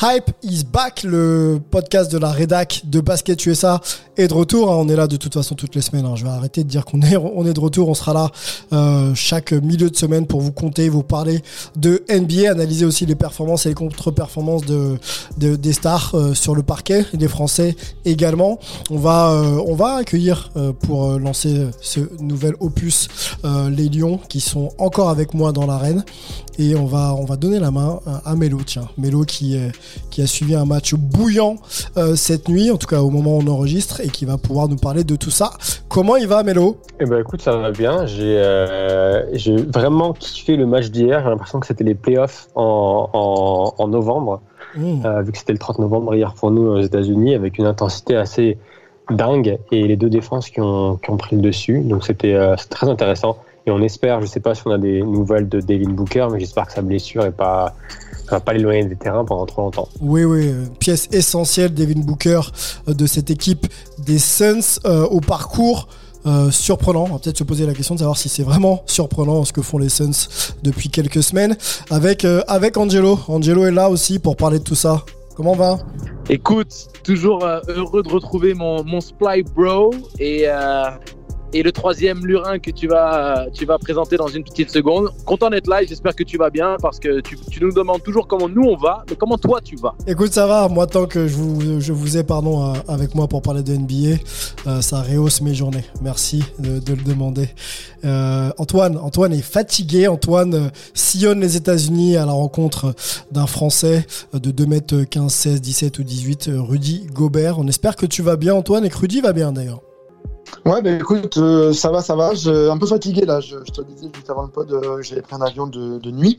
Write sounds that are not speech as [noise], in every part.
Hype is back, le podcast de la rédac de Basket USA est de retour. hein. On est là de toute façon toutes les semaines. hein. Je vais arrêter de dire qu'on est, on est de retour. On sera là euh, chaque milieu de semaine pour vous compter, vous parler de NBA, analyser aussi les performances et les contre-performances de, de- des stars euh, sur le parquet, et des Français également. On va, euh, on va accueillir pour lancer ce nouvel opus les Lions qui sont encore avec moi dans l'arène et on va on va donner la main à, à Mélo tiens Mélo qui euh, qui a suivi un match bouillant euh, cette nuit en tout cas au moment où on enregistre et qui va pouvoir nous parler de tout ça comment il va Mélo Eh ben écoute, ça va bien. J'ai euh, vraiment kiffé le match d'hier. J'ai l'impression que c'était les playoffs en, en, en novembre, Mmh. euh, vu que c'était le 30 novembre hier pour nous aux États-Unis, avec une intensité assez dingue et les deux défenses qui ont, qui ont pris le dessus. Donc c'était euh, très intéressant. Et on espère, je sais pas si on a des nouvelles de Devin Booker, mais j'espère que sa blessure est pas, ça va pas l'éloigner des terrains pendant trop longtemps. Oui, oui, euh, pièce essentielle, Devin Booker, euh, de cette équipe des Suns euh, au parcours. euh, surprenant, on va peut-être se poser la question de savoir si c'est vraiment surprenant ce que font les Suns depuis quelques semaines avec euh, avec Angelo. Angelo est là aussi pour parler de tout ça. Comment va? Écoute, toujours euh, heureux de retrouver mon, mon Sply Bro et, euh, et le troisième lurin que tu vas, présenter dans une petite seconde. Content d'être là et j'espère que tu vas bien parce que tu, nous demandes toujours comment nous on va, mais comment toi tu vas. Écoute, ça va. Moi, tant que je vous, je ai euh, avec moi pour parler de NBA, euh, ça rehausse mes journées. Merci de, le demander. Euh, Antoine, Antoine est fatigué. Antoine sillonne les États-Unis à la rencontre d'un Français de 2 mètres 15, 16, 17 ou 18, euh, Rudy Gobert. On espère que tu vas bien, Antoine, et que Rudy va bien d'ailleurs. Ouais, bah écoute, euh, ça va, ça va. Je, un peu fatigué là. Je, je te le disais juste avant le pod, euh, j'avais pris un avion de, de nuit.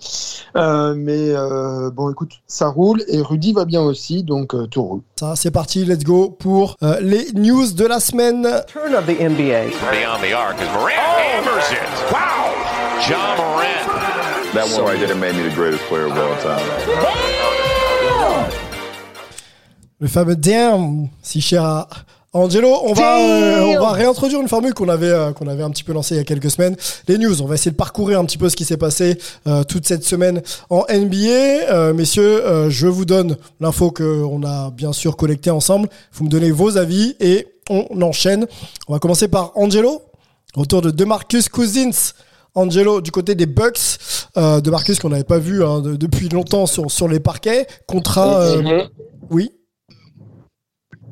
Euh, mais euh, bon, écoute, ça roule et Rudy va bien aussi, donc euh, tout roule. Ça, c'est parti. Let's go pour euh, les news de la semaine. Turn of the NBA. Beyond the arc as Morant hammers it. Wow! John Morant. That one right there made me the greatest player of all time. Le fameux damn, si cher à Angelo, on va, euh, on va réintroduire une formule qu'on avait, euh, qu'on avait un petit peu lancée il y a quelques semaines. Les news, on va essayer de parcourir un petit peu ce qui s'est passé euh, toute cette semaine en NBA. Euh, messieurs, euh, je vous donne l'info qu'on a bien sûr collectée ensemble. Vous me donnez vos avis et on enchaîne. On va commencer par Angelo. Retour de DeMarcus Cousins. Angelo du côté des Bucks, euh, de Marcus qu'on n'avait pas vu hein, de- depuis longtemps sur, sur les parquets. Contrat, oui.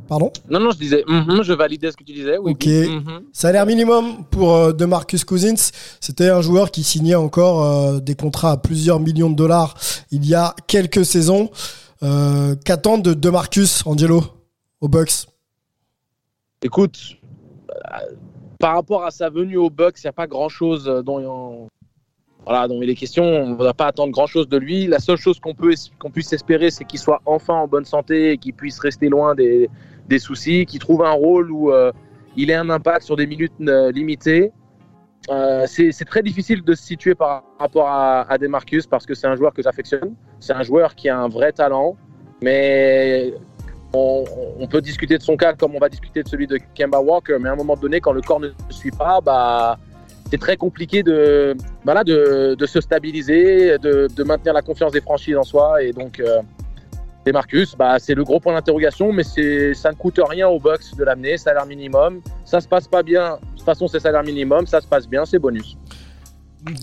Pardon. Non, non, je disais, mhm, je validais ce que tu disais. Oui, Ok. oui, mhm. Salaire minimum pour euh, DeMarcus Cousins. C'était un joueur qui signait encore euh, des contrats à plusieurs millions de dollars il y a quelques saisons. Euh, Qu'attendent de DeMarcus, Angelo, aux Bucks? Écoute, euh, par rapport à sa venue au Bucks, il n'y a pas grand-chose dont, on- voilà, dont il est question. On ne va pas attendre grand-chose de lui. La seule chose qu'on peut qu'on puisse espérer, c'est qu'il soit enfin en bonne santé et qu'il puisse rester loin des, des soucis, qu'il trouve un rôle où euh, il ait un impact sur des minutes euh, limitées. Euh, c'est très difficile de se situer par rapport à, à Demarcus parce que c'est un joueur que j'affectionne. C'est un joueur qui a un vrai talent, mais on, peut discuter de son cas comme on va discuter de celui de Kemba Walker, mais à un moment donné, quand le corps ne suit pas, bah, c'est très compliqué de, voilà, de, de se stabiliser, de, maintenir la confiance des franchises en soi. Et donc, Marcus, bah, c'est le gros point d'interrogation, mais ça ne coûte rien aux Bucks de l'amener, salaire minimum. Ça se passe pas bien, de toute façon, c'est salaire minimum, ça se passe bien, c'est bonus.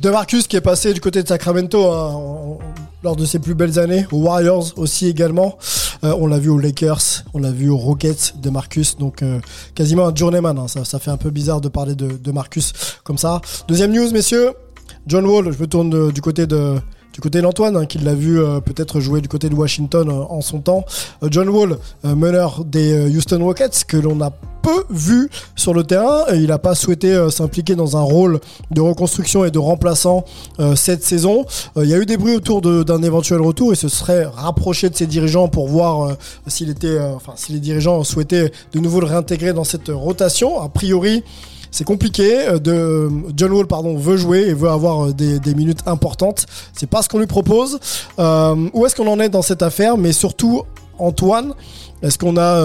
De Marcus qui est passé du côté de Sacramento hein, lors de ses plus belles années, aux Warriors aussi également. Euh, on l'a vu aux Lakers, on l'a vu aux Rockets de Marcus, donc euh, quasiment un journeyman. hein. Ça, fait un peu bizarre de parler de, Marcus comme ça. Deuxième news, messieurs. John Wall, je me tourne du côté de du côté d'Antoine, hein, qui l'a vu euh, peut-être jouer du côté de Washington euh, en son temps. Euh, John Wall, meneur des Houston Rockets, que l'on a peu vu sur le terrain. Et il n'a pas souhaité s'impliquer dans un rôle de reconstruction et de remplaçant cette saison. Il y a eu des bruits autour d'un éventuel retour. Il se serait rapproché de ses dirigeants pour voir s'il était, enfin, si les dirigeants souhaitaient de nouveau le réintégrer dans cette rotation. A priori, c'est compliqué. euh, John Wall, pardon, veut jouer et veut avoir euh, des, minutes importantes. C'est pas ce qu'on lui propose. Euh, où est-ce qu'on en est dans cette affaire? Mais surtout, Antoine, est-ce qu'on a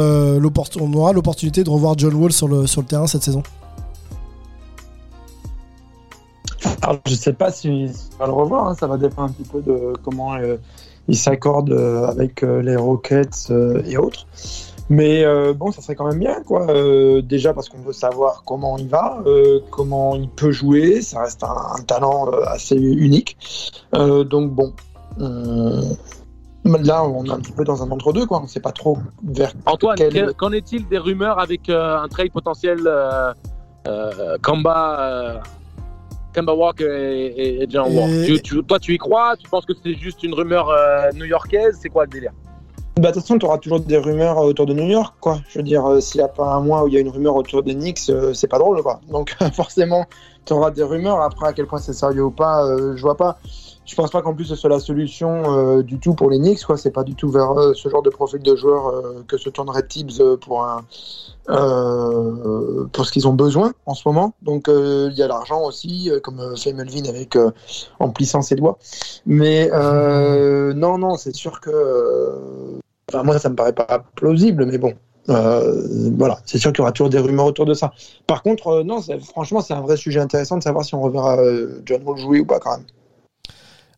aura l'opportunité de revoir John Wall sur le sur le terrain cette saison? Alors, je sais pas si on va le revoir, hein, ça va dépendre un petit peu de comment il s'accorde avec les Rockets et autres. Mais euh, bon, ça serait quand même bien, quoi. Euh, déjà parce qu'on veut savoir comment il va, euh, comment il peut jouer. Ça reste un, un talent euh, assez unique. Euh, donc bon, euh, là, on est un petit peu dans un entre-deux, quoi. On sait pas trop vers Antoine, quel- que- qu'en est-il des rumeurs avec euh, un trade potentiel euh, euh, Kamba, euh, Kemba Walker et, et- et John Wall? Et- Tu- tu- Toi, tu y crois? Tu penses que c'est juste une rumeur euh, new-yorkaise? C'est quoi le délire? Bah, de toute façon, tu auras toujours des rumeurs autour de New York, quoi. Je veux dire, euh, s'il n'y a pas un mois où il y a une rumeur autour des Knicks, euh, c'est pas drôle, quoi. Donc, [laughs] forcément, tu auras des rumeurs. Après, à quel point c'est sérieux ou pas, euh, je vois pas. Je pense pas qu'en plus ce soit la solution euh, du tout pour les Knicks, quoi. C'est pas du tout vers euh, ce genre de profil de joueur euh, que se tournerait Tibbs euh, pour un. euh, pour ce qu'ils ont besoin en ce moment. Donc euh, il y a l'argent aussi, euh, comme euh, fait Melvin avec euh, en plissant ses doigts. Mais euh, non, non, c'est sûr que euh, Enfin, moi, ça me paraît pas plausible, mais bon. Euh, voilà, c'est sûr qu'il y aura toujours des rumeurs autour de ça. Par contre, euh, non, franchement, c'est un vrai sujet intéressant de savoir si on reverra euh, John Wall jouer ou pas quand même.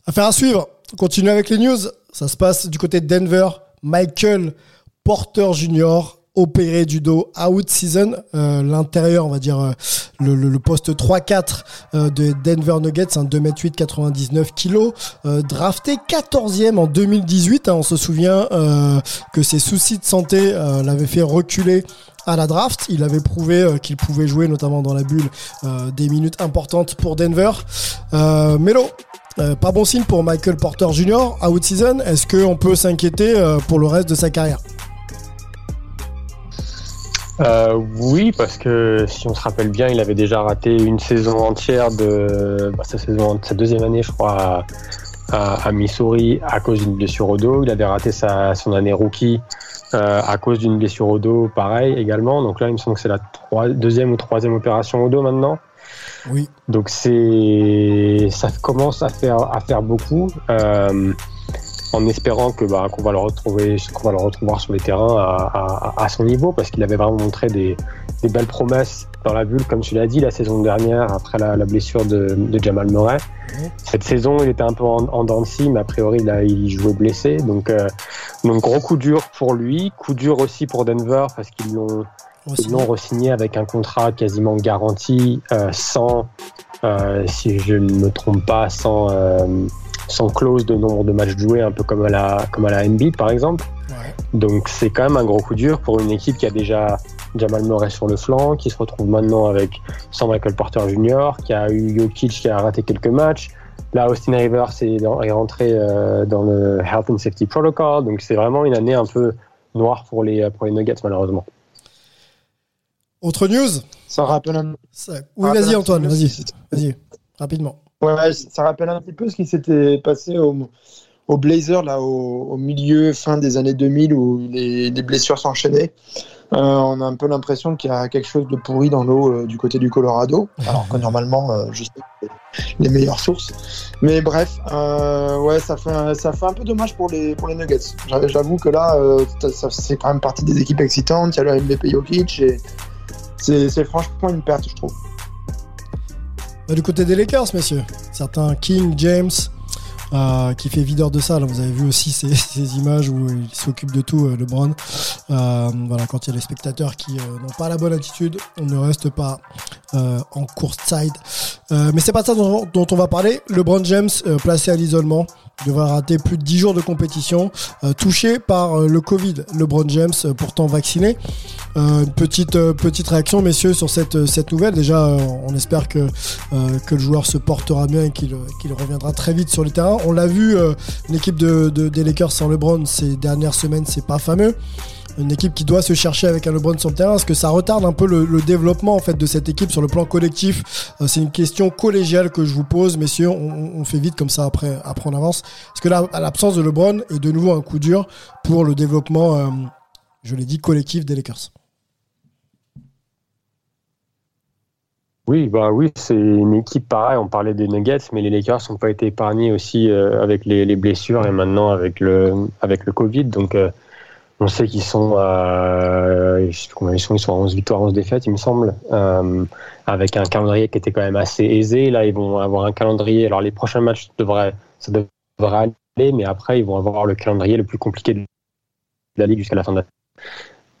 Affaire à suivre. On continue avec les news. Ça se passe du côté de Denver. Michael Porter Jr. opéré du dos out season. Euh, L'intérieur, on va dire euh, le, poste 3-4 euh, de Denver Nuggets, un 2m8, 99 kilos, euh, drafté 14e en 2018. hein. on se souvient que ses soucis de santé l'avaient fait reculer à la draft. Il avait prouvé qu'il pouvait jouer, notamment dans la bulle, des minutes importantes pour Denver. Euh, Melo, pas bon signe pour Michael Porter Jr. out season. Est-ce qu'on peut s'inquiéter pour le reste de sa carrière? Euh, oui, parce que si on se rappelle bien, il avait déjà raté une saison entière de bah, sa saison, sa deuxième année, je crois, à, à- à Missouri à cause d'une blessure au dos. Il avait raté sa, son année rookie euh, à cause d'une blessure au dos, pareil également. Donc là, il me semble que c'est la trois- deuxième ou troisième opération au dos maintenant. Oui. Donc c'est ça commence à faire à faire beaucoup euh, en espérant que bah, qu'on va le retrouver qu'on va le retrouver sur les terrains à, à- à son niveau parce qu'il avait vraiment montré des, des belles promesses dans la bulle comme tu l'as dit la saison dernière après la, la blessure de, de Jamal Murray. Cette saison il était un peu en, en scie mais a priori là il jouait blessé. Donc euh, donc gros coup dur pour lui coup dur aussi pour Denver parce qu'ils l'ont ils l'ont re-signé avec un contrat quasiment garanti, euh, sans, euh, si je ne me trompe pas, sans, euh, sans clause de nombre de matchs joués, un peu comme à la, comme à la NBA par exemple. Ouais. Donc c'est quand même un gros coup dur pour une équipe qui a déjà Jamal Murray sur le flanc, qui se retrouve maintenant avec sans Michael Porter Jr., qui a eu Jokic qui a raté quelques matchs. Là, Austin Rivers est, dans- est rentré euh, dans le Health and Safety Protocol, donc c'est vraiment une année un peu noire pour les, pour les Nuggets malheureusement. Autre news? Ça rappelle un, Ça- Oui, Ah, vas-y voilà. Antoine, vas-y, vas-y, rapidement. Ouais, ça rappelle un petit peu ce qui s'était passé au, au Blazer, là, au, milieu, fin des années 2000, où les, les blessures s'enchaînaient. Euh, on a un peu l'impression qu'il y a quelque chose de pourri dans l'eau euh, du côté du Colorado, alors que normalement, euh, je sais les meilleures sources. Mais bref, euh, ouais, ça fait, un- ça fait un peu dommage pour les, pour les Nuggets. J'a- J'avoue que là, c'est quand même partie des équipes excitantes. Il y a le MVP Jokic et c'est franchement une perte, je trouve. Bah, du côté des Lakers, messieurs, certains King, James, qui fait videur de salle. Vous avez vu aussi [laughs] ces, images où il s'occupe de tout, euh, LeBron. Euh, voilà, quand il y a les spectateurs qui euh, n'ont pas la bonne attitude, on ne reste pas euh, en course side. Mais c'est pas ça dont, on va parler. LeBron James placé à l'isolement devrait rater plus de 10 jours de compétition, touché par le Covid. LeBron James, pourtant vacciné. une petite petite réaction, messieurs, sur cette cette nouvelle. Déjà, on espère que que le joueur se portera bien et qu'il reviendra très vite sur le terrain. On l'a vu, une équipe de, de, des Lakers sans LeBron ces dernières semaines, c'est pas fameux une équipe qui doit se chercher avec un LeBron sur le terrain Est-ce que ça retarde un peu le, développement en fait de cette équipe sur le plan collectif euh, C'est une question collégiale que je vous pose, messieurs. On, fait vite comme ça après, après on avance. Est-ce que l'absence de LeBron est de nouveau un coup dur pour le développement, euh, je l'ai dit, collectif des Lakers Oui, bah oui, c'est une équipe pareille. On parlait des Nuggets, mais les Lakers n'ont pas été épargnés aussi euh, avec les, blessures et maintenant avec le avec le Covid. Donc on sait qu'ils sont, euh, ils sont, ils sont à 11 victoires, 11 défaites, il me semble, euh, avec un calendrier qui était quand même assez aisé. Là, ils vont avoir un calendrier. Alors, les prochains matchs devraient, ça devrait aller, mais après, ils vont avoir le calendrier le plus compliqué de la ligue jusqu'à la fin de la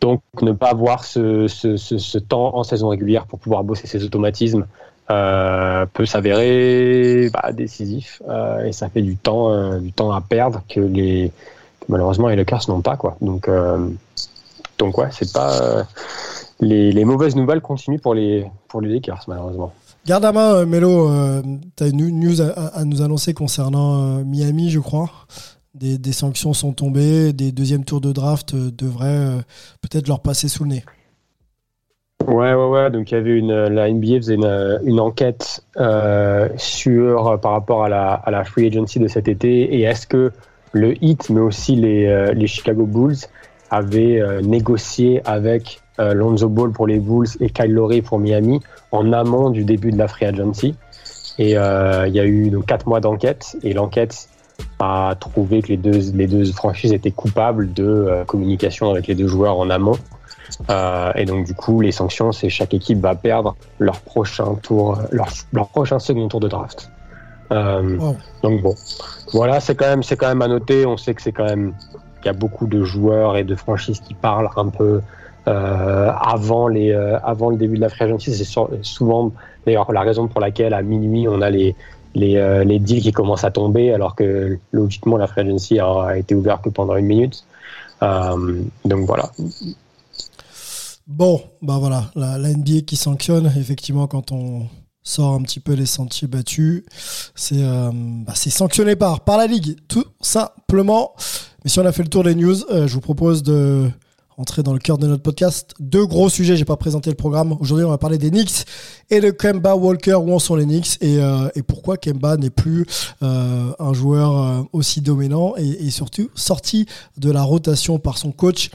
donc, ne pas avoir ce, temps en saison régulière pour pouvoir bosser ses automatismes euh, peut s'avérer bah, décisif et ça fait du temps, du temps à perdre que les, malheureusement les Lakers n'ont pas quoi. Donc euh, donc ouais, c'est pas euh, les, mauvaises nouvelles continuent pour les pour les Lakers malheureusement. Garde à main, euh, Melo, tu as une news à, nous annoncer concernant Miami, je crois. Des, sanctions sont tombées, des deuxièmes tours de draft devraient peut-être leur passer sous le nez. Ouais, ouais, ouais. Donc il y avait une, la NBA faisait une, enquête sur par rapport à la, à la free agency de cet été et est-ce que le Heat, mais aussi les, euh, les Chicago Bulls, avaient euh, négocié avec euh, Lonzo Ball pour les Bulls et Kyle Lowry pour Miami en amont du début de la free agency? Et il y a eu donc quatre mois d'enquête et l'enquête a trouvé que les deux, les deux franchises étaient coupables de communication avec les deux joueurs en amont. et donc du coup, les sanctions, c'est chaque équipe va perdre leur prochain tour, leur, leur prochain second tour de draft. Euh, donc bon, voilà, c'est quand même c'est quand même à noter. On sait que c'est quand même il y a beaucoup de joueurs et de franchises qui parlent un peu euh, avant les euh, avant le début de la free agency. C'est souvent d'ailleurs la raison pour laquelle à minuit on a les les, les deals qui commencent à tomber alors que logiquement la free agency a, été ouverte que pendant une minute. donc voilà. Bon, bah voilà, la, NBA qui sanctionne effectivement quand on sort un petit peu les sentiers battus. C'est euh, bah, sanctionné par, par la Ligue, tout simplement. Mais si on a fait le tour des news, euh, je vous propose de rentrer dans le cœur de notre podcast. Deux gros sujets, j'ai pas présenté le programme. Aujourd'hui, on va parler des Knicks et de Kemba Walker. Où en sont les Knicks et, euh, et pourquoi Kemba n'est plus un joueur aussi dominant et, surtout sorti de la rotation par son coach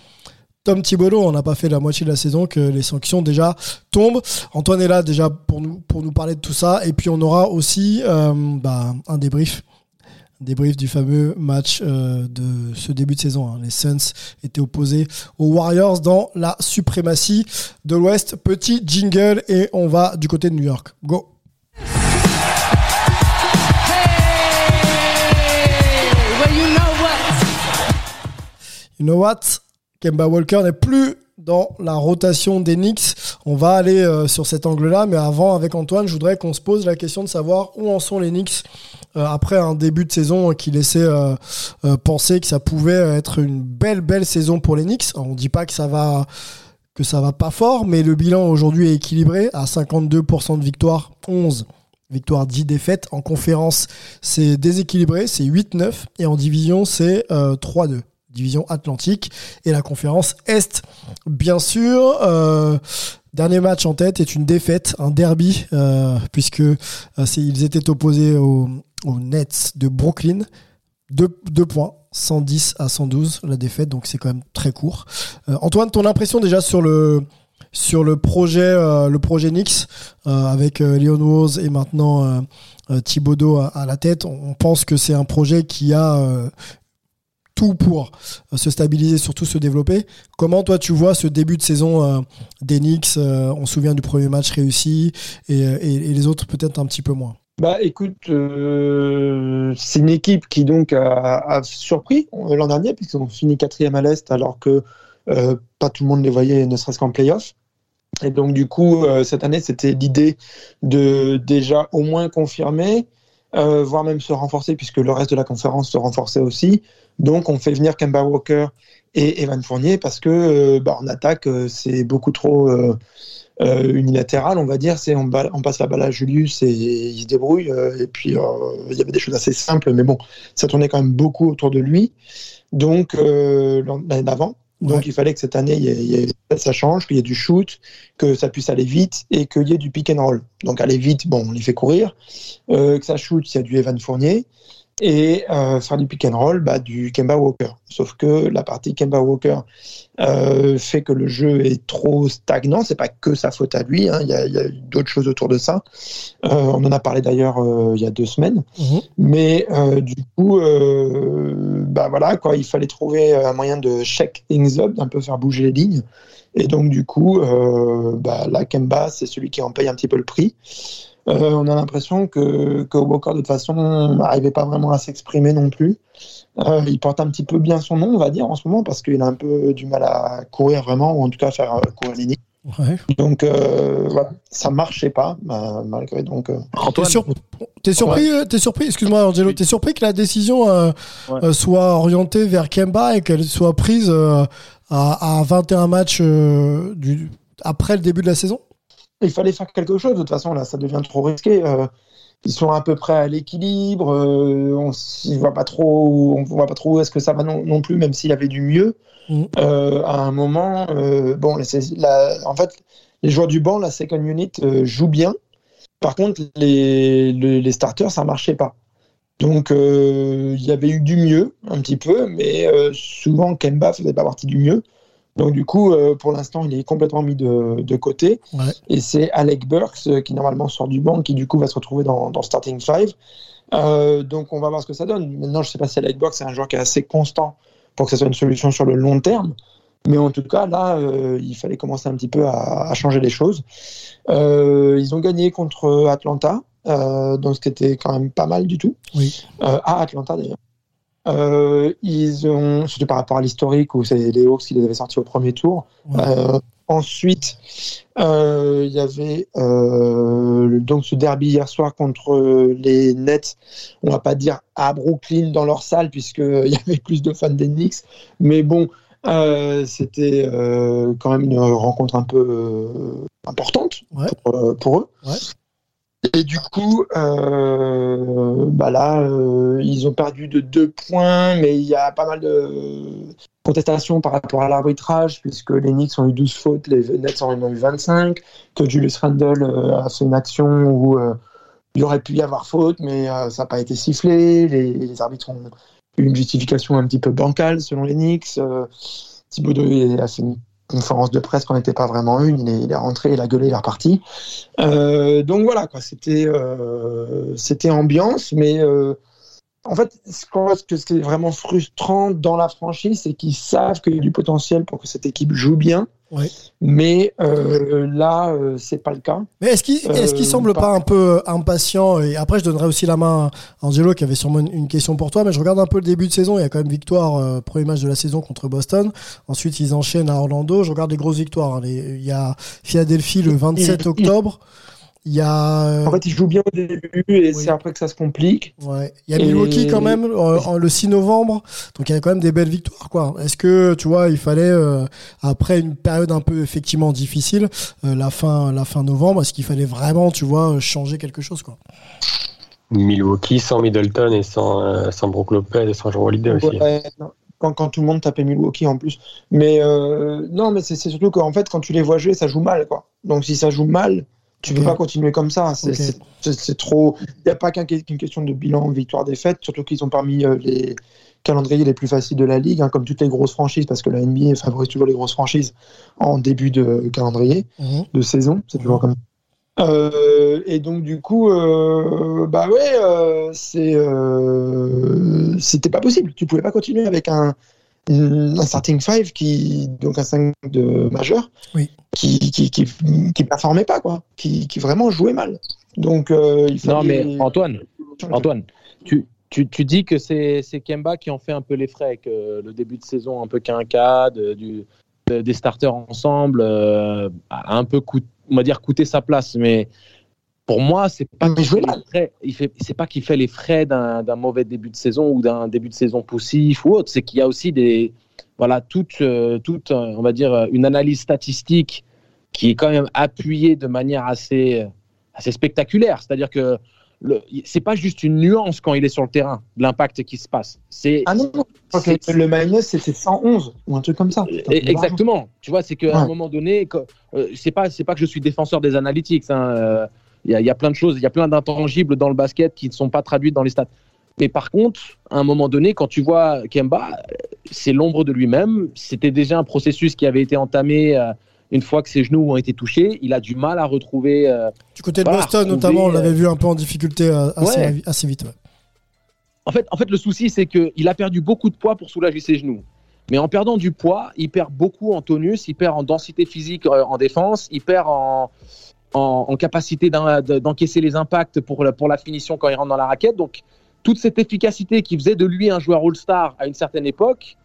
Tom Thibodeau, on n'a pas fait la moitié de la saison que les sanctions déjà tombent. Antoine est là déjà pour nous, pour nous parler de tout ça. Et puis on aura aussi euh, bah, un débrief. Débrief du fameux match euh, de ce début de saison. Hein. Les Suns étaient opposés aux Warriors dans la suprématie de l'Ouest. Petit jingle et on va du côté de New York. Go! you know what? You know what? Kemba Walker n'est plus dans la rotation des Knicks. On va aller euh, sur cet angle-là, mais avant, avec Antoine, je voudrais qu'on se pose la question de savoir où en sont les Knicks après un début de saison qui laissait euh, penser que ça pouvait être une belle, belle saison pour les Knicks. On ne dit pas que ça va que ça va pas fort, mais le bilan aujourd'hui est équilibré à 52% de victoires, 11 victoires, 10 défaites. En conférence, c'est déséquilibré, c'est 8-9, et en division, c'est 3-2 division Atlantique et la conférence Est. Bien sûr, euh, dernier match en tête est une défaite, un derby, euh, puisque euh, ils étaient opposés aux, Nets de Brooklyn. Deux, points, 110 à 112 la défaite, donc c'est quand même très court. Antoine, ton impression déjà sur le sur le projet le projet Knicks avec Leon Rose et maintenant Thibodeau à, la tête, on pense que c'est un projet qui a tout pour euh, se stabiliser, surtout se développer. Comment toi tu vois ce début de saison euh, d'Enix euh, On se souvient du premier match réussi et, les autres peut-être un petit peu moins? Bah écoute, c'est une équipe qui donc a, surpris l'an dernier puisqu'ils ont fini quatrième à l'est alors que pas tout le monde les voyait ne serait-ce qu'en playoff. Et donc du coup cette année c'était l'idée de déjà au moins confirmer euh, voire même se renforcer, puisque le reste de la conférence se renforçait aussi. Donc, on fait venir Kemba Walker et Evan Fournier parce que euh, bah, en attaque, euh, c'est beaucoup trop euh, euh, unilatéral, on va dire. C'est on, passe la balle à Julius et il se débrouille. euh, et puis, euh, il y avait des choses assez simples, mais bon, ça tournait quand même beaucoup autour de lui. Donc, l'année d'avant. Donc, Ouais. il fallait que cette année, il y ait- il y ait- ça change, qu'il y ait du shoot, que ça puisse aller vite et qu'il y ait du pick and roll. Donc, aller vite, bon, on les fait courir. Euh, que ça shoot, il y a du Evan Fournier. Et euh, faire du pick and roll, bah, du Kemba Walker. Sauf que la partie Kemba Walker euh, fait que le jeu est trop stagnant. C'est pas que sa faute à lui. hein. Il y a, a d'autres choses autour de ça. Euh, on en a parlé d'ailleurs euh, il y a deux semaines. Mhm. Mais euh, du coup, euh, bah voilà, quoi, il fallait trouver un moyen de shake things up, d'un peu faire bouger les lignes. Et donc, du coup, euh, bah, là, Kemba, c'est celui qui en paye un petit peu le prix. Euh, on a l'impression que, que Walker, de toute façon, n'arrivait pas vraiment à s'exprimer non plus. Euh, il porte un petit peu bien son nom, on va dire, en ce moment, parce qu'il a un peu du mal à courir vraiment, ou en tout cas à faire euh, courir les. Ouais. Donc, euh, voilà, ça marchait pas, bah, malgré donc. euh, T'es Antoine, sur- t'es surpris, t'es surpris, excuse-moi Angelo, t'es surpris que la décision euh, Ouais. soit orientée vers Kemba et qu'elle soit prise euh, à, à 21 matchs euh, du, après le début de la saison? Il fallait faire quelque chose. De toute façon, là, ça devient trop risqué. Euh, ils sont à peu près à l'équilibre. euh, on ne voit pas trop, on voit pas trop où est-ce que ça va non, non plus, même s'il y avait du mieux. Mhm. Euh, à un moment, bon, la- en fait, les joueurs du banc, la second unit jouent bien. Par contre, les, les, les starters, ça marchait pas. Donc, il y avait eu du mieux, un petit peu, mais souvent, Kemba faisait pas partie du mieux. Donc, du coup, euh, pour l'instant, il est complètement mis de, de côté. Ouais. Et c'est Alec Burks euh, qui normalement sort du banc, qui du coup va se retrouver dans, dans Starting Five. Euh, donc on va voir ce que ça donne. Maintenant, je sais pas si Alec Burks est un joueur qui est assez constant pour que ça soit une solution sur le long terme. Mais en tout cas, là, euh, il fallait commencer un petit peu à, à changer les choses. Ils ont gagné contre Atlanta, donc ce qui était quand même pas mal du tout. Oui. À Atlanta d'ailleurs. Euh, ils ont, surtout par rapport à l'historique où c'est les Hawks qui les avaient sortis au premier tour. Ouais. Euh, ensuite, euh, il y avait euh, donc ce derby hier soir contre les Nets. On va pas dire à Brooklyn dans leur salle puisqu'il y avait plus de fans des Knicks, mais bon, c'était quand même une rencontre un peu importante Ouais. pour, pour eux. Ouais. Et du coup, euh, bah là, euh, ils ont perdu de deux points, mais il y a pas mal de contestations par rapport à l'arbitrage, puisque les Knicks ont eu 12 fautes, les Nets en ont eu 25, que Julius Randle euh, a fait une action où euh, il aurait pu y avoir faute, mais ça n'a pas été sifflé. Les, arbitres ont eu une justification un petit peu bancale selon les Knicks. Il a fait une conférence de presse qu'on n'était pas vraiment une. Il est, il rentré, il a gueulé, il est reparti. Euh, donc voilà, quoi. C'était, euh, c'était ambiance, mais euh, en fait, ce qu'on- ce que c'est vraiment frustrant dans la franchise, c'est qu'ils savent qu'il y a du potentiel pour que cette équipe joue bien. Ouais. Mais euh, là, euh, c'est pas le cas. Mais est-ce qu'il est-ce qu'il Euh, semble pas- pas un peu impatient? Et après, je donnerai aussi la main à Angelo qui avait sûrement une, question pour toi. Mais je regarde un peu le début de saison. Il y a quand même victoire, euh, premier match de la saison contre Boston. Ensuite, ils enchaînent à Orlando. Je regarde les grosses victoires. hein. Les- il y a Philadelphie le 27 Il- octobre. Il y a, euh, En fait, ils jouent bien au début et Oui. c'est après que ça se complique. ouais, il y a et- Milwaukee quand même euh, en- le 6 novembre. Donc il y a quand même des belles victoires. quoi. Est-ce que tu vois, il fallait euh, après une période un peu effectivement difficile, euh, la fin la fin novembre, est-ce qu'il fallait vraiment, tu vois, changer quelque chose quoi? Milwaukee sans Middleton et sans, euh, sans Brook Lopez et sans Jean Holiday aussi. Ouais, quand, quand tout le monde tapait Milwaukee en plus. Mais euh, non, mais c'est c'est surtout qu'en fait, quand tu les vois jouer, ça joue mal. Quoi. Donc si ça joue mal, tu Ok. peux pas continuer comme ça. C'est Ok. c'est- trop. Il n'y a pas qu'un- qu'une question de bilan, victoire-défaite, surtout qu'ils ont parmi euh, les calendriers les plus faciles de la ligue, hein, comme toutes les grosses franchises, parce que la NBA favorise toujours les grosses franchises en début de calendrier Mhm. de saison. C'est toujours comme euh, et donc du coup, euh, bah ouais, euh, c'est c'était pas possible. Tu pouvais pas continuer avec un, un starting five qui donc un 5 de majeur, Oui. qui qui, qui qui performait pas quoi, qui, qui vraiment jouait mal. Donc euh, il Non, mais Antoine, Antoine, tu, tu, tu dis que c'est c'est Kemba qui en fait un peu les frais avec euh, le début de saison un peu quinca, de, du, de- des starters ensemble, euh, a un peu coût- on va dire coûter sa place. Mais pour moi, c'est pas qu'il fait frais- il fait, c'est pas qu'il fait les frais d'un d'un mauvais début de saison ou d'un début de saison poussif ou autre. C'est qu'il y a aussi des, voilà, toute, euh, toute, euh, on va dire, euh, une analyse statistique qui est quand même appuyée de manière assez, euh, assez spectaculaire. C'est-à-dire que le, c'est pas juste une nuance quand il est sur le terrain, de l'impact qui se passe. C'est Ah non, que c'est- le minus c'était 111 ou un truc comme ça. Et- Exactement. Tu vois, c'est qu'à un Ouais. moment donné, euh, c'est pas, c'est pas que je suis défenseur des analytics. hein, euh, Il y, a, il y a plein de choses, il y a plein d'intangibles dans le basket qui ne sont pas traduites dans les stats. Mais par contre, à un moment donné, quand tu vois Kemba, c'est l'ombre de lui-même. C'était déjà un processus qui avait été entamé euh, une fois que ses genoux ont été touchés. Il a du mal à retrouver. euh, Du côté de Boston, retrouver, notamment, on l'avait euh, vu un peu en difficulté assez, Ouais. assez vite. ouais. En fait, en fait, le souci, c'est qu'il a perdu beaucoup de poids pour soulager ses genoux. Mais en perdant du poids, il perd beaucoup en tonus, il perd en densité physique en défense, il perd en, en, capacité d'en- de- d'encaisser les impacts pour la, pour la finition quand il rentre dans la raquette. Donc, toute cette efficacité qui faisait de lui un joueur All-Star à une certaine époque,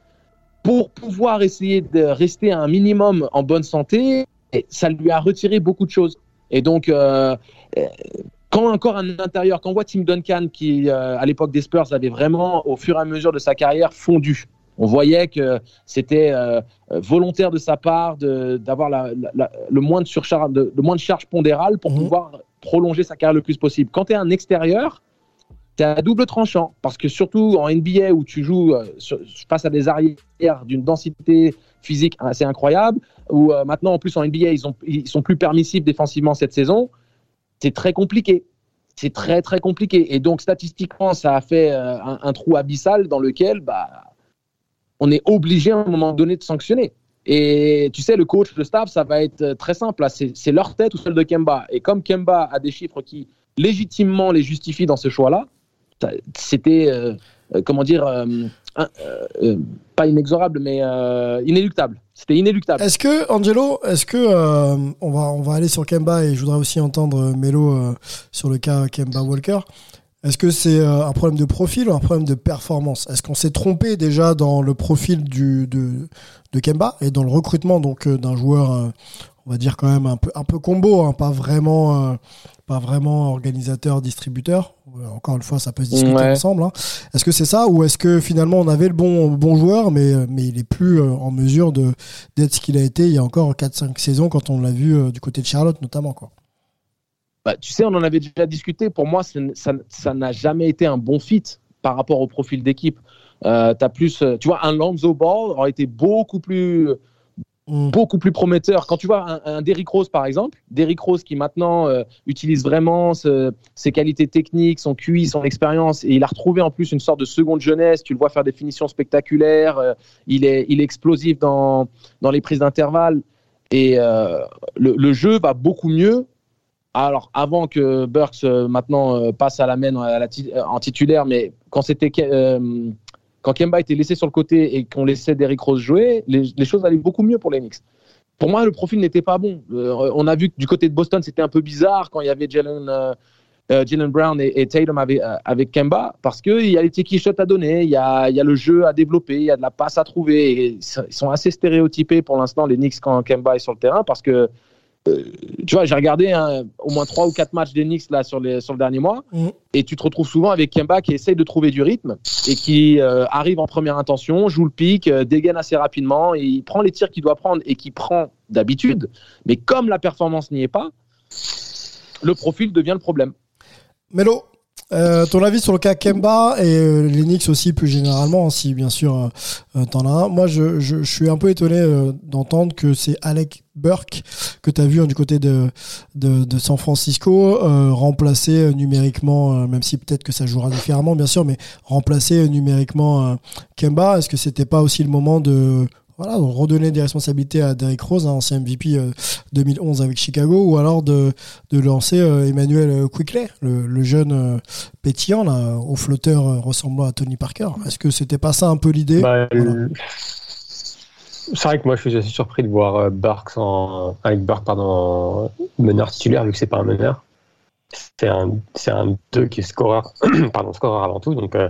pour pouvoir essayer de rester à un minimum en bonne santé, ça lui a retiré beaucoup de choses. Et donc, euh, quand encore un intérieur, quand on voit Tim Duncan, qui euh, à l'époque des Spurs avait vraiment, au fur et à mesure de sa carrière, fondu. On voyait que c'était euh, volontaire de sa part d'avoir le, moins de surcharge, de, le moins de charge pondérale pour Mhm. pouvoir prolonger sa carrière le plus possible. Quand tu es un extérieur, tu à double tranchant. Parce que surtout en NBA où tu joues euh, sur- face à des arrières d'une densité physique assez incroyable, où euh, maintenant en plus en NBA ils, ont, ils sont plus permissifs défensivement cette saison, c'est très compliqué. C'est très très compliqué. Et donc statistiquement, ça a fait euh, un, un trou abyssal dans lequel bah, on est obligé à un moment donné de sanctionner. Et tu sais, le coach, le staff, ça va être euh, très simple. C'est leur tête ou celle de Kemba. Et comme Kemba a des chiffres qui légitimement les justifient dans ce choix-là, c'était, euh, euh, comment dire, pas inexorable, mais inéluctable. C'était inéluctable. Est-ce que, Angelo, est-ce que on, va, on va aller sur Kemba et je voudrais aussi entendre Melo sur le cas Kemba Walker. Est-ce que c'est euh, un problème de profil ou un problème de performance? Est-ce qu'on s'est trompé déjà dans le profil du, de, de Kemba et dans le recrutement donc euh, d'un joueur, euh, on va dire quand même un peu, un peu combo, hein, pas vraiment, pas vraiment organisateur, distributeur? Encore une fois, ça peut se discuter Ouais. ensemble. hein. Est-ce que c'est ça ou est-ce que finalement on avait le bon, bon joueur, mais, mais il est plus en mesure de d'être ce qu'il a été il y a encore 4-5 saisons quand on l'a vu du côté de Charlotte notamment quoi? Bah, tu sais, on en avait déjà discuté. Pour moi, ça n'a jamais été un bon fit par rapport au profil d'équipe. Euh, t'as plus, euh, tu vois, un Lonzo Ball aurait été beaucoup plus, Mm. beaucoup plus prometteur. Quand tu vois un, un Derrick Rose, par exemple, Derrick Rose qui maintenant euh, utilise vraiment ce- ses qualités techniques, son QI, son expérience, et il a retrouvé en plus une sorte de seconde jeunesse. Tu le vois faire des finitions spectaculaires. euh, il est, il est explosif dans dans les prises d'intervalle. Et euh, le, le jeu va beaucoup mieux alors, avant que Burks euh, maintenant euh, passe à la main euh, en titulaire, mais quand c'était euh, quand Kemba était laissé sur le côté et qu'on laissait Derrick Rose jouer, les, choses allaient beaucoup mieux pour les Knicks. Pour moi, le profil n'était pas bon. On a vu que du côté de Boston, c'était un peu bizarre quand il y avait Jalen Brown et, et Tatum avec, Kemba, parce qu'il y a les tiki shots à donner, il y a, le jeu à développer, il y a de la passe à trouver. Ils sont assez stéréotypés pour l'instant, les Knicks, quand Kemba est sur le terrain, parce que euh, tu vois, j'ai regardé hein, au moins trois ou quatre matchs des Knicks là sur, les, sur le dernier mois, Mhm. et tu te retrouves souvent avec Kemba qui essaye de trouver du rythme et qui euh, arrive en première intention, joue le pic, euh, dégaine assez rapidement, et il prend les tirs qu'il doit prendre et qu'il prend d'habitude. Mais comme la performance n'y est pas, le profil devient le problème. Melo, euh, ton avis sur le cas Kemba et euh, Knicks aussi plus généralement, si bien sûr euh, euh, t'en as un. Moi, je, je, suis un peu étonné d'entendre que c'est Alec Burke que tu vu hein, du côté de, de, San Francisco remplacer numériquement, même si peut-être que ça jouera différemment bien sûr, mais remplacer numériquement Kemba. Est-ce que c'était pas aussi le moment de voilà, de redonner des responsabilités à Derrick Rose, hein, ancien MVP euh, 2011 avec Chicago, ou alors de, de lancer euh, Emmanuel euh, Quickley, le, le jeune euh, pétillant, là, au flotteur euh, ressemblant à Tony Parker. Est-ce que c'était pas ça un peu l'idée? Bah, Voilà. C'est vrai que moi je suis assez surpris de voir euh, Burks en... avec Burke pardon, en meneur titulaire vu que c'est pas un meneur. C'est un, c'est un 2 qui est scoreur, [coughs] pardon, scoreur avant tout. Donc euh,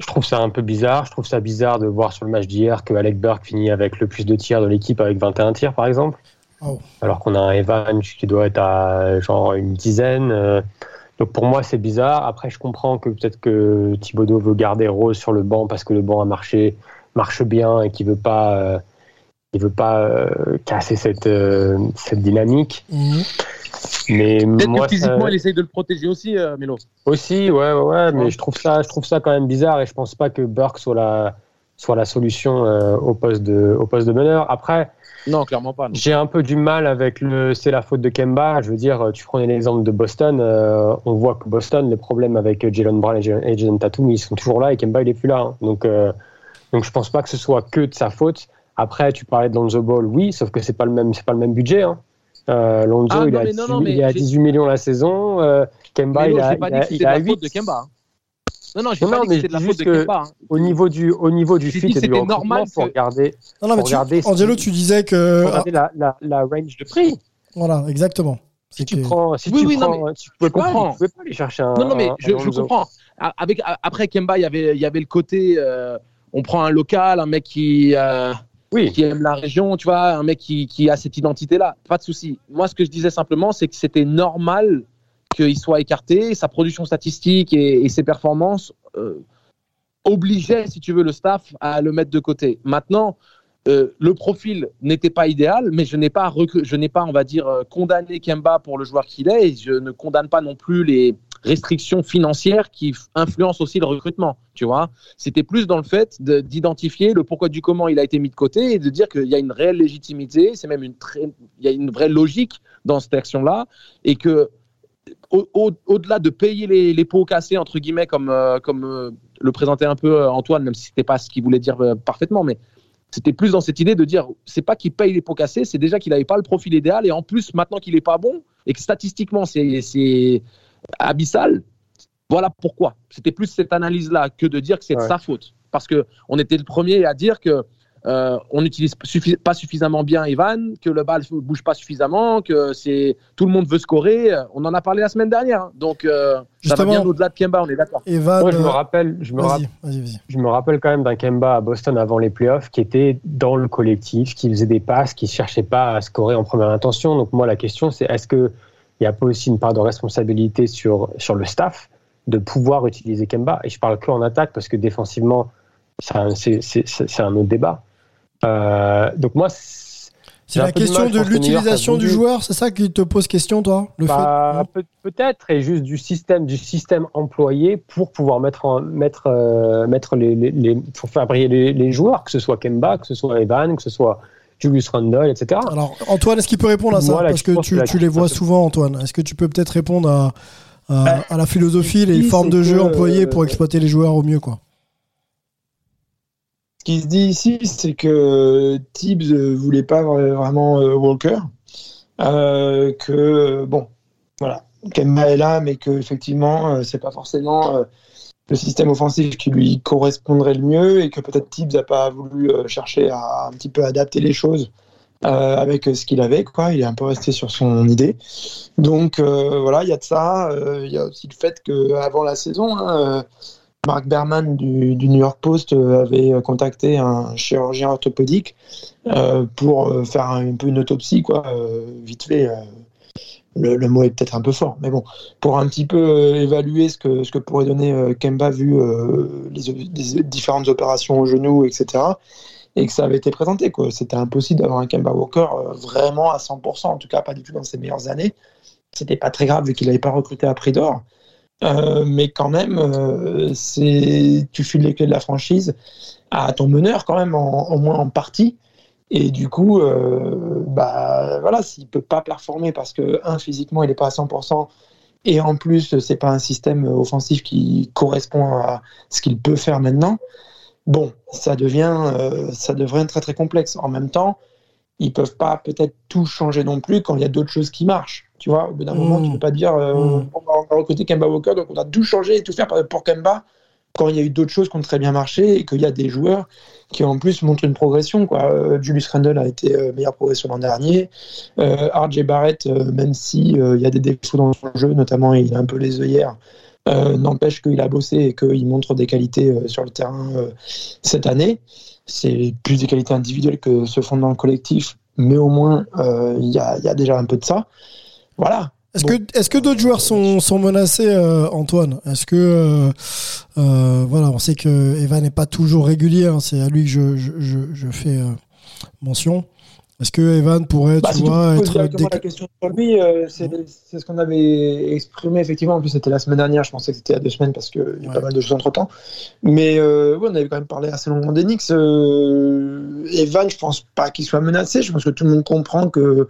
je trouve ça un peu bizarre. Je trouve ça bizarre de voir sur le match d'hier que Alec Burke finit avec le plus de tirs de l'équipe avec 21 tirs par exemple. Oh. alors qu'on a un Evans qui doit être à genre une dizaine. euh, donc pour moi, c'est bizarre. Après, je comprends que peut-être que Thibodeau veut garder Rose sur le banc parce que le banc a marché, marche bien et qu'il veut pas, euh, il veut pas euh, casser cette, euh, cette dynamique. Mhm. Mais Peut-être moi, que physiquement, ça- il essaye de le protéger aussi, euh, Melo. aussi, ouais, ouais, ouais, mais je trouve ça, je trouve ça quand même bizarre et je pense pas que Burke soit la, soit la solution euh, au poste de, au poste de meneur. Après, Non, clairement pas. j'ai un peu du mal avec le, c'est la faute de Kemba. Je veux dire, tu prenais l'exemple de Boston, euh, on voit que Boston, les problèmes avec Jalen Brown et Jalen- et Jalen Tatum, ils sont toujours là et Kemba il est plus là. hein. Donc, euh, donc je pense pas que ce soit que de sa faute. Après, tu parlais de Lonzo Ball, oui, sauf que c'est pas le même, c'est pas le même budget. Hein. Euh, Lonzo, Ah, il, non, est à mais non, 18, non, mais il est à j'ai- 18 millions la saison. euh, Kemba, il a, il a- il de a la 8. faute de Kemba. hein. Non, non, j'ai Non, pas non, dit que mais c'était de la faute de Kemba. hein. Au niveau du, au niveau du fit et du normal que- regarder, Non, non, mais tu, regarder Angelo, tu disais que. regarder la, la, la range de prix. Voilà, exactement. Si tu prends, si Oui, tu oui, non, prends, tu pouvais comprends. tu pouvais pas aller chercher un. Non, non, mais je, comprends. A- Avec, a- après Kemba, il y avait, il y avait le côté, euh, on prend un local, un mec qui, euh, Oui. qui aime la région, tu vois, un mec qui, qui a cette identité-là. Pas de souci. Moi, ce que je disais simplement, c'est que c'était normal qu'il soit écarté. Sa production statistique et, ses performances euh, obligeaient, si tu veux, le staff à le mettre de côté. Maintenant, euh, le profil n'était pas idéal, mais je n'ai pas, je n'ai pas, on va dire, euh, condamné Kemba pour le joueur qu'il est, et je ne condamne pas non plus les restrictions financières qui influencent aussi le recrutement. Tu vois, c'était plus dans le fait de- d'identifier le pourquoi du comment il a été mis de côté et de dire qu'il y a une réelle légitimité, c'est même une très, il y a une vraie logique dans cette action-là, et que au- au- au-delà de payer les, les pots cassés entre guillemets comme euh, comme euh, le présentait un peu euh, Antoine, même si c'était pas ce qu'il voulait dire parfaitement, mais c'était plus dans cette idée de dire c'est pas qu'il paye les pots cassés, c'est déjà qu'il n'avait pas le profil idéal et en plus maintenant qu'il est pas bon et que statistiquement c'est abyssal. Voilà pourquoi. C'était plus cette analyse-là que de dire que c'est de Ouais. sa faute. Parce que on était le premier à dire que euh, on n'utilise suffi- pas suffisamment bien Evan, que le bal ne bouge pas suffisamment, que c'est tout le monde veut scorer. On en a parlé la semaine dernière. hein. Donc euh, ça va Justement. bien au-delà de Kemba, on est d'accord. Moi, je me euh, rappelle, je me rappelle. Je me quand même d'un Kemba à Boston avant les playoffs qui était dans le collectif, qui faisait des passes, qui ne cherchait pas à scorer en première intention. Donc moi, la question, c'est est-ce qu'il n'y a pas aussi une part de responsabilité sur, sur le staff de pouvoir utiliser Kemba Et je parle que en attaque parce que défensivement, c'est un, autre débat. Euh, donc moi, c'est la de question de l'utilisation du joueur, c'est ça qui te pose question, toi le Bah, fait... peut-être et juste du système du système employé pour pouvoir mettre en, mettre euh, mettre les, les, les- pour faire briller les, les joueurs que ce soit Kemba que ce soit Evan que ce soit Julius Randle etc Alors, Antoine, est-ce qu'il peut répondre à ça? Voilà, Parce que tu, que la tu les vois souvent, Antoine. Est-ce que tu peux peut-être répondre à, à, Bah, à la philosophie, les formes de jeu employées pour euh, exploiter les joueurs au mieux, quoi? Ce qui se dit ici, c'est que Tibbs ne voulait pas vraiment euh, Walker. Euh, que, bon, voilà, Kemba est là, mais que effectivement, euh, c'est pas forcément euh, le système offensif qui lui correspondrait le mieux et que peut-être Tibbs n'a pas voulu euh, chercher à un petit peu adapter les choses euh, avec ce qu'il avait. Quoi. Il est un peu resté sur son idée. Donc euh, voilà, il y a de ça. Euh, Il y a aussi le fait qu'avant la saison, hein, euh, Mark Berman du, New York Post euh, avait contacté un chirurgien orthopédique euh, pour euh, faire un, un peu une autopsie, quoi, euh, vite fait. Le, mot est peut-être un peu fort, mais bon, pour un petit peu euh, évaluer ce que, ce que pourrait donner euh, Kemba vu euh, les, différentes opérations au genou, etc. Et que ça avait été présenté, quoi. C'était impossible d'avoir un Kemba Walker vraiment à 100%, en tout cas pas du tout dans ses meilleures années. C'était pas très grave vu qu'il n'avait pas recruté à prix d'or. Mais quand même, tu files les clés de la franchise à ton meneur quand même, au moins en partie. Et du coup, euh, bah voilà, s'il peut pas performer parce que un physiquement il est pas à 100% et en plus c'est pas un système offensif qui correspond à ce qu'il peut faire maintenant. Bon, ça devient, euh, ça devient très très complexe. En même temps, ils peuvent pas peut-être tout changer non plus quand il y a d'autres choses qui marchent. Tu vois, au bout d'un moment, tu peux pas dire euh, Mm. on, va, recruter Kemba Walker, donc on a tout changé et tout faire pour- pour Kemba quand il y a eu d'autres choses qui ont très bien marché et qu'il y a des joueurs qui en plus montrent une progression. Quoi. Euh, Julius Randle a été euh, meilleure progression l'an dernier. Euh, RJ Barrett, même si euh, il y a des défauts dans son jeu, notamment il a un peu les œillères, n'empêche qu'il a bossé et qu'il montre des qualités sur le terrain cette année. C'est plus des qualités individuelles que se font dans le collectif. mais au moins il y, a, déjà un peu de ça. Voilà. Est-ce bon. que, est que d'autres joueurs sont, sont menacés, euh, Antoine? Est-ce que euh, euh, voilà, on sait que Evan n'est pas toujours régulier, hein, c'est à lui que je, je, je, je fais mention. Est-ce que Evan pourrait, bah, tu si vois, tu être directement la question sur lui, c'est ce qu'on avait exprimé effectivement. En plus, c'était la semaine dernière. Je pensais que c'était il y a deux semaines parce qu'il y a Ouais. pas mal de choses entre temps. Mais ouais, on avait quand même parlé assez longuement d'Enix. Evan, je pense pas qu'il soit menacé. Je pense que tout le monde comprend que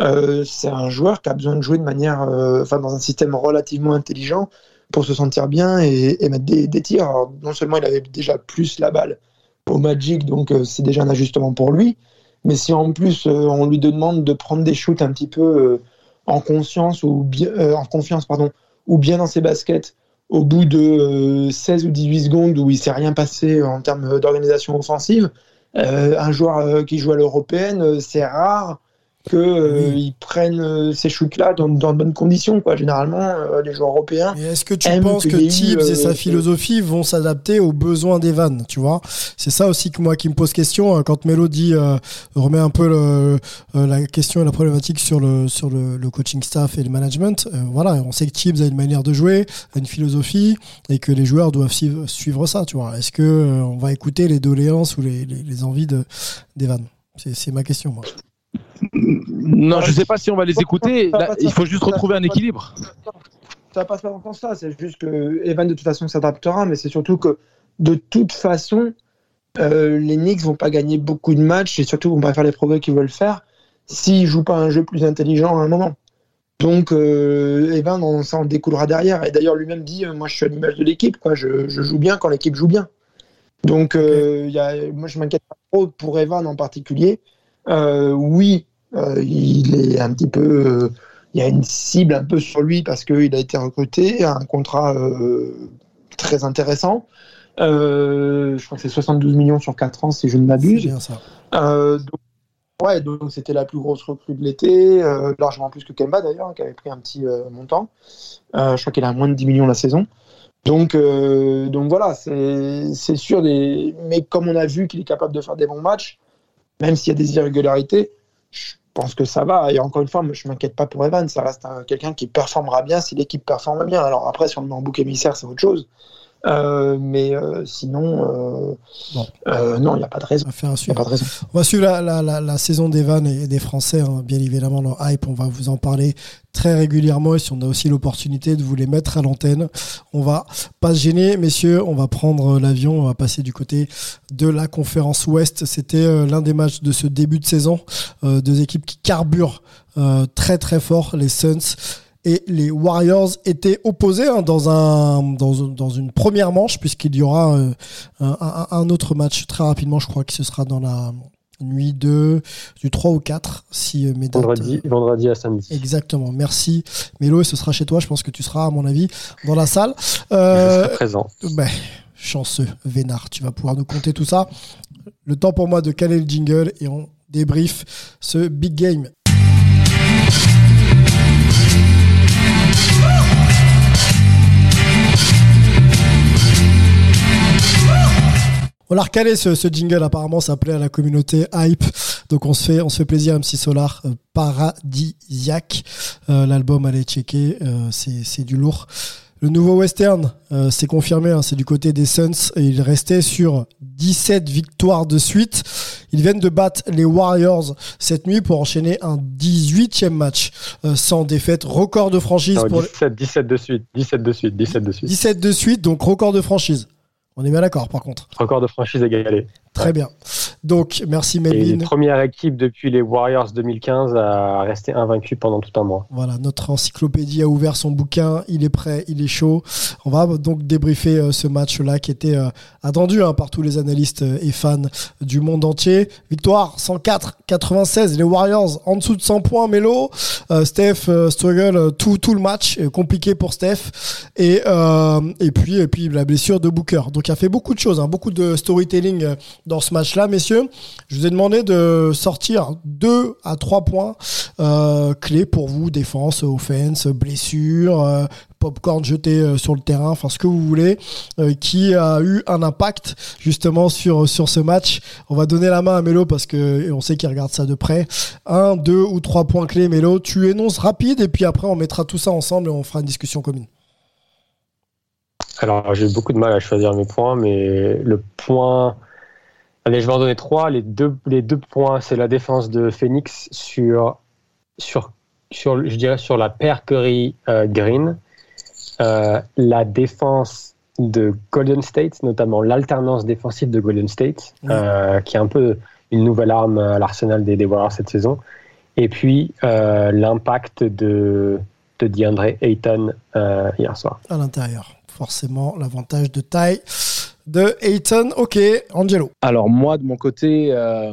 euh, c'est un joueur qui a besoin de jouer de manière, euh, enfin, dans un système relativement intelligent pour se sentir bien et, et mettre des, tirs. Alors, non seulement il avait déjà plus la balle au Magic, donc euh, c'est déjà un ajustement pour lui. Mais si en plus on lui demande de prendre des shoots un petit peu en conscience ou bien, en confiance pardon, ou bien dans ses baskets au bout de euh, 16 ou 18 secondes où il s'est rien passé en termes d'organisation offensive, un joueur qui joue à l'européenne, c'est rare qu'ils prennent euh, ces shoots-là dans, dans de bonnes conditions. Quoi. Généralement, euh, les joueurs européens. Et est-ce que tu penses que Tibbs et euh, sa philosophie vont s'adapter aux besoins d'Evan Tu vois, c'est ça aussi que moi qui me pose question euh, quand Melo dit euh, remet un peu le, euh, la question et la problématique sur le sur le, le coaching staff et le management. Euh, voilà, on sait que Tibbs a une manière de jouer, a une philosophie et que les joueurs doivent suivre, suivre ça. Tu vois, est-ce que euh, on va écouter les doléances ou les, les, les envies de c'est ma question. Moi. Non, je sais pas si on va les écouter. Là, il faut juste retrouver un équilibre. Ça passe pas ce sens-là. C'est juste que Evan, de toute façon, s'adaptera. Mais c'est surtout que, de toute façon, euh, les Knicks vont pas gagner beaucoup de matchs et surtout vont pas faire les progrès qu'ils veulent faire s'ils jouent pas un jeu plus intelligent à un moment. Donc, euh, Evan, on, ça en découlera derrière. Et d'ailleurs, lui-même dit euh, Moi, je suis à l'image de l'équipe. quoi. Je, je joue bien quand l'équipe joue bien. Donc, il y a, moi, je m'inquiète pas trop pour Evan en particulier. Euh, oui, euh, il est un petit peu. euh, il y a une cible un peu sur lui parce qu'il a été recruté à un contrat euh, très intéressant. Euh, je crois que c'est 72 millions sur 4 ans, si je ne C'est m'abuse. bien ça. Euh, donc, ouais, donc c'était la plus grosse recrue de l'été, largement plus que Kemba d'ailleurs, qui avait pris un petit montant. Je crois qu'il a moins de 10 millions la saison. Donc, donc voilà, c'est c'est sûr. Des... Mais comme on a vu qu'il est capable de faire des bons matchs, même s'il y a des irrégularités, je pense que ça va. Et encore une fois, je m'inquiète pas pour Evan. Ça reste un- quelqu'un qui performera bien si l'équipe performe bien. Alors après, si on le met en bouc émissaire, c'est autre chose. Euh, mais euh, sinon, euh, euh, non, il n'y a pas de raison. On va faire un Il n'y a pas de raison. On va suivre la, la, la, la saison des vannes et des Français, hein. bien évidemment, le hype, on va vous en parler très régulièrement et si on a aussi l'opportunité de vous les mettre à l'antenne, on va pas se gêner, messieurs, on va prendre l'avion, on va passer du côté de la conférence Ouest. C'était euh, l'un des matchs de ce début de saison, euh, deux équipes qui carburent euh, très très fort, les Suns et les Warriors étaient opposés hein, dans, un, dans, dans une première manche, puisqu'il y aura euh, un, autre match très rapidement, je crois que ce sera dans la nuit de, du 3 au 4, si euh, mes dates, Vendredi, vendredi à samedi. Exactement. Merci Mélo et ce sera chez toi. Je pense que tu seras à mon avis dans la salle. Je Euh, serai présent. ben, chanceux, Vénard. Tu vas pouvoir nous compter tout ça. Le temps pour moi de caler le jingle et on débrief ce big game. On l'a recalé ce, ce jingle, apparemment ça plaît à la communauté hype. Donc on se fait, on se fait plaisir, MC Solar, euh, paradisiaque. Euh, L'album, allez checker, euh, c'est c'est du lourd. Le nouveau western, euh, c'est confirmé, hein, c'est du côté des Suns et il restait sur 17 victoires de suite. Ils viennent de battre les Warriors cette nuit pour enchaîner un 18e match euh, sans défaite, record de franchise Non, pour les- 17, 17 de suite, 17 de suite, 17 de suite. 17 de suite, donc record de franchise. On est bien d'accord par contre. Record de franchise égalé. Très bien. Donc merci Et Melvin. première équipe depuis les Warriors 2015 à rester invaincue pendant tout un mois. Voilà, notre encyclopédie a ouvert son bouquin, il est prêt, il est chaud. On va donc débriefer euh, ce match-là qui était euh, attendu hein, par tous les analystes euh, et fans du monde entier. Victoire 104-96, les Warriors en dessous de 100 points, Melo. Euh, Steph struggle tout, tout le match, compliqué pour Steph. Et, et, puis, et puis la blessure de Booker. Donc il a fait beaucoup de choses, hein, beaucoup de storytelling dans ce match-là, messieurs. je vous ai demandé de sortir deux à trois points euh, clés pour vous, défense, offense, blessure, euh, popcorn jeté euh, sur le terrain, enfin ce que vous voulez, euh, qui a eu un impact justement sur sur ce match. On va donner la main à Mélo parce que on sait qu'il regarde ça de près. Un, deux ou trois points clés, Mélo. Tu énonces rapide et puis après on mettra tout ça ensemble et on fera une discussion commune. Alors, j'ai beaucoup de mal à choisir mes points, mais le point. Allez, je vais en donner trois. Les deux, les deux points, c'est la défense de Phoenix sur, sur, sur je dirais, sur la paire Curry-Green. Euh, la défense de Golden State, notamment l'alternance défensive de Golden State, euh, qui est un peu une nouvelle arme à l'arsenal des, des Warriors cette saison. Et puis, euh, l'impact de, de DeAndre Ayton euh, hier soir. À l'intérieur forcément l'avantage de taille de Ayton. Ok, Angelo. Alors moi, de mon côté, euh,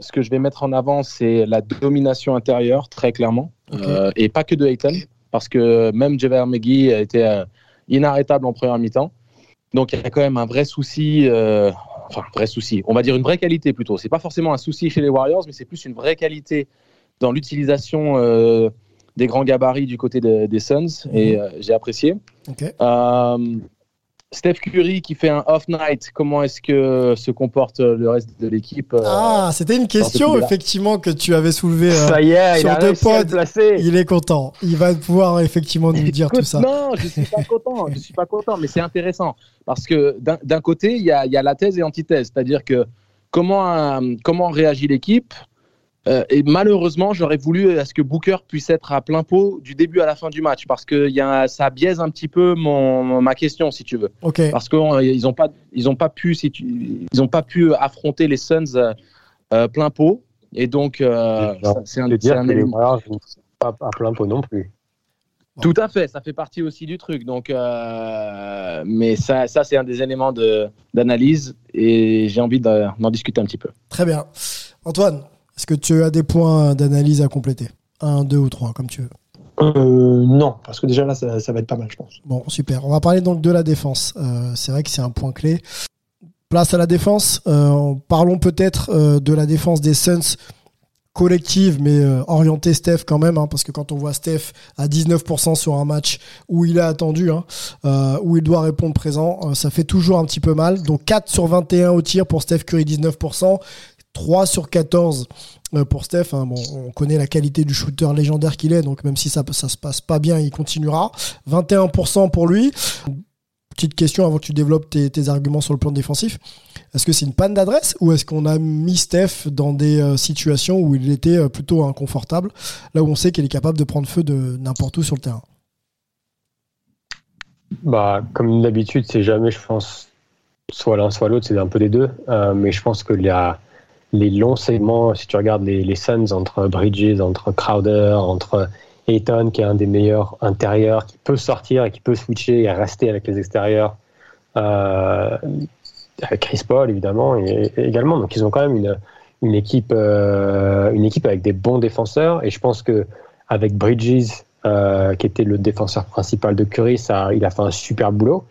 ce que je vais mettre en avant, c'est la domination intérieure, très clairement. Euh, et pas que de Ayton, parce que même Javier McGee a été euh, inarrêtable en première mi-temps. Donc il y a quand même un vrai souci, enfin un vrai souci, on va dire une vraie qualité plutôt. C'est pas forcément un souci chez les Warriors, mais c'est plus une vraie qualité dans l'utilisation des grands gabarits du côté de- des Suns, et euh, j'ai apprécié. Euh, Steph Curry qui fait un off night, comment est-ce que se comporte le reste de l'équipe euh, Ah, c'était une question effectivement que tu avais soulevée. euh, Ça y est, il sur a deux pods. placer. il est content. Il va pouvoir effectivement nous dire tout ça. Non, je suis pas content. Je suis pas content, mais c'est intéressant parce que d'un côté, il y a, il y a la thèse et antithèse, c'est-à-dire que comment euh, comment réagit l'équipe? Euh, et malheureusement, j'aurais voulu à ce que Booker puisse être à plein pot du début à la fin du match parce que il y a, ça biaise un petit peu mon, ma question, si tu veux. Ok. parce qu'ils n'ont pas ils ont pas pu si tu- ils ont pas pu affronter les Suns euh, euh, plein pot et donc euh, c'est un, dire un que les. Warriors pas à plein pot non plus. Tout à fait, ça fait partie aussi du truc. Donc, euh, mais ça, ça c'est un des éléments de, d'analyse et j'ai envie de- d'en discuter un petit peu. Très bien. Antoine, est-ce que tu as des points d'analyse à compléter? Un, deux ou trois, comme tu veux. Euh, non, parce que déjà là, ça, ça va être pas mal, je pense. Bon, super. On va parler donc de la défense. Euh, c'est vrai que c'est un point clé. Place à la défense. Euh, parlons peut-être euh, de la défense des Suns collective, mais orientée Steph quand même, hein, parce que quand on voit Steph à 19% sur un match où il est attendu, hein, où il doit répondre présent, ça fait toujours un petit peu mal. Donc 4 sur 21 au tir pour Steph Curry, 19%. 3 sur 14 euh, pour Steph. hein. On connaît la qualité du shooter légendaire qu'il est, donc même si ça, ça se passe pas bien, il continuera. 21% pour lui. Petite question avant que tu développes tes, arguments sur le plan défensif. Est-ce que c'est une panne d'adresse ou est-ce qu'on a mis Steph dans des euh, situations où il était euh, plutôt inconfortable, là où on sait qu'il est capable de prendre feu de n'importe où sur le terrain? Bah, comme d'habitude, c'est jamais, je pense, soit l'un, soit l'autre, c'est un peu des deux. Mais je pense que la- les longs segments, si tu regardes les, les Suns entre Bridges, entre Crowder, entre Ayton, qui est un des meilleurs intérieurs, qui peut sortir et qui peut switcher et rester avec les extérieurs, euh, avec Chris Paul, évidemment, et, également. Donc, ils ont quand même une, une, équipe, euh, une équipe avec des bons défenseurs. Et je pense que avec Bridges, euh, qui était le défenseur principal de Curry, ça, il a fait un super boulot.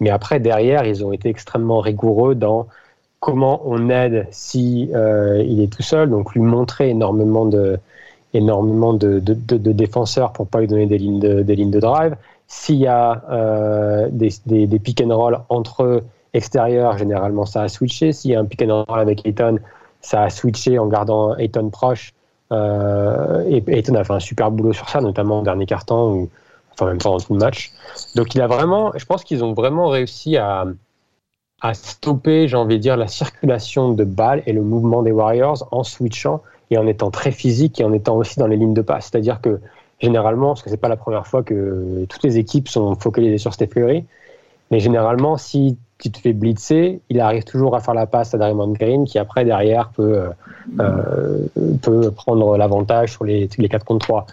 Mais après, derrière, ils ont été extrêmement rigoureux dans comment on aide si euh, il est tout seul. Donc lui montrer énormément de, énormément de, défenseurs pour pas lui donner des lignes de, des lignes de drive. S'il y a euh, des, des, des pick and roll entre extérieurs, généralement ça a switché. S'il y a un pick and roll avec Ayton, ça a switché en gardant Ayton proche. Euh, a fait un super boulot sur ça, notamment au dernier quart-temps, ou enfin même pendant tout le match. Donc il a vraiment, je pense qu'ils ont vraiment réussi à, à stopper, j'ai envie de dire, la circulation de balles et le mouvement des Warriors en switchant et en étant très physique et en étant aussi dans les lignes de passe. C'est-à-dire que généralement, parce que c'est pas la première fois que toutes les équipes sont focalisées sur Steph Curry, mais généralement, si tu te fais blitzer, il arrive toujours à faire la passe à Draymond Green qui après derrière peut, euh, peut prendre l'avantage sur les, les 4 contre 3.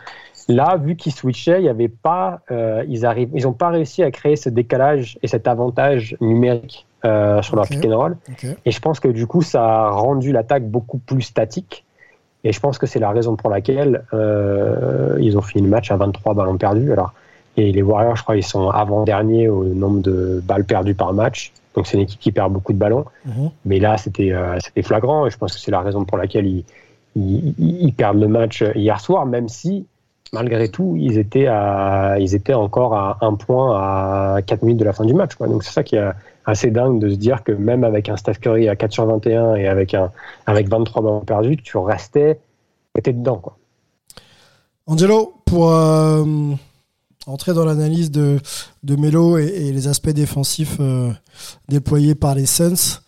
Là, vu qu'ils switchaient, y avait pas, euh, ils n'ont pas réussi à créer ce décalage et cet avantage numérique euh, sur leur pick and roll. Et je pense que du coup, ça a rendu l'attaque beaucoup plus statique. Et je pense que c'est la raison pour laquelle euh, ils ont fini le match à 23 ballons perdus. Alors, Et les Warriors, je crois, ils sont avant-derniers au nombre de balles perdues par match. Donc c'est une équipe qui perd beaucoup de ballons. Mhm. Mais là, c'était euh, flagrant. Et je pense que c'est la raison pour laquelle ils, ils, ils perdent le match hier soir, même si, malgré tout, ils étaient, à, ils étaient encore à un point à 4 minutes de la fin du match. Quoi. Donc c'est ça qui est assez dingue de se dire que même avec un Steph Curry à 4 sur 21 et avec, un, avec 23 ballons perdus, tu restais, étais dedans. Quoi. Angelo, pour euh, entrer dans l'analyse de, de Melo et, les aspects défensifs euh, déployés par les Suns,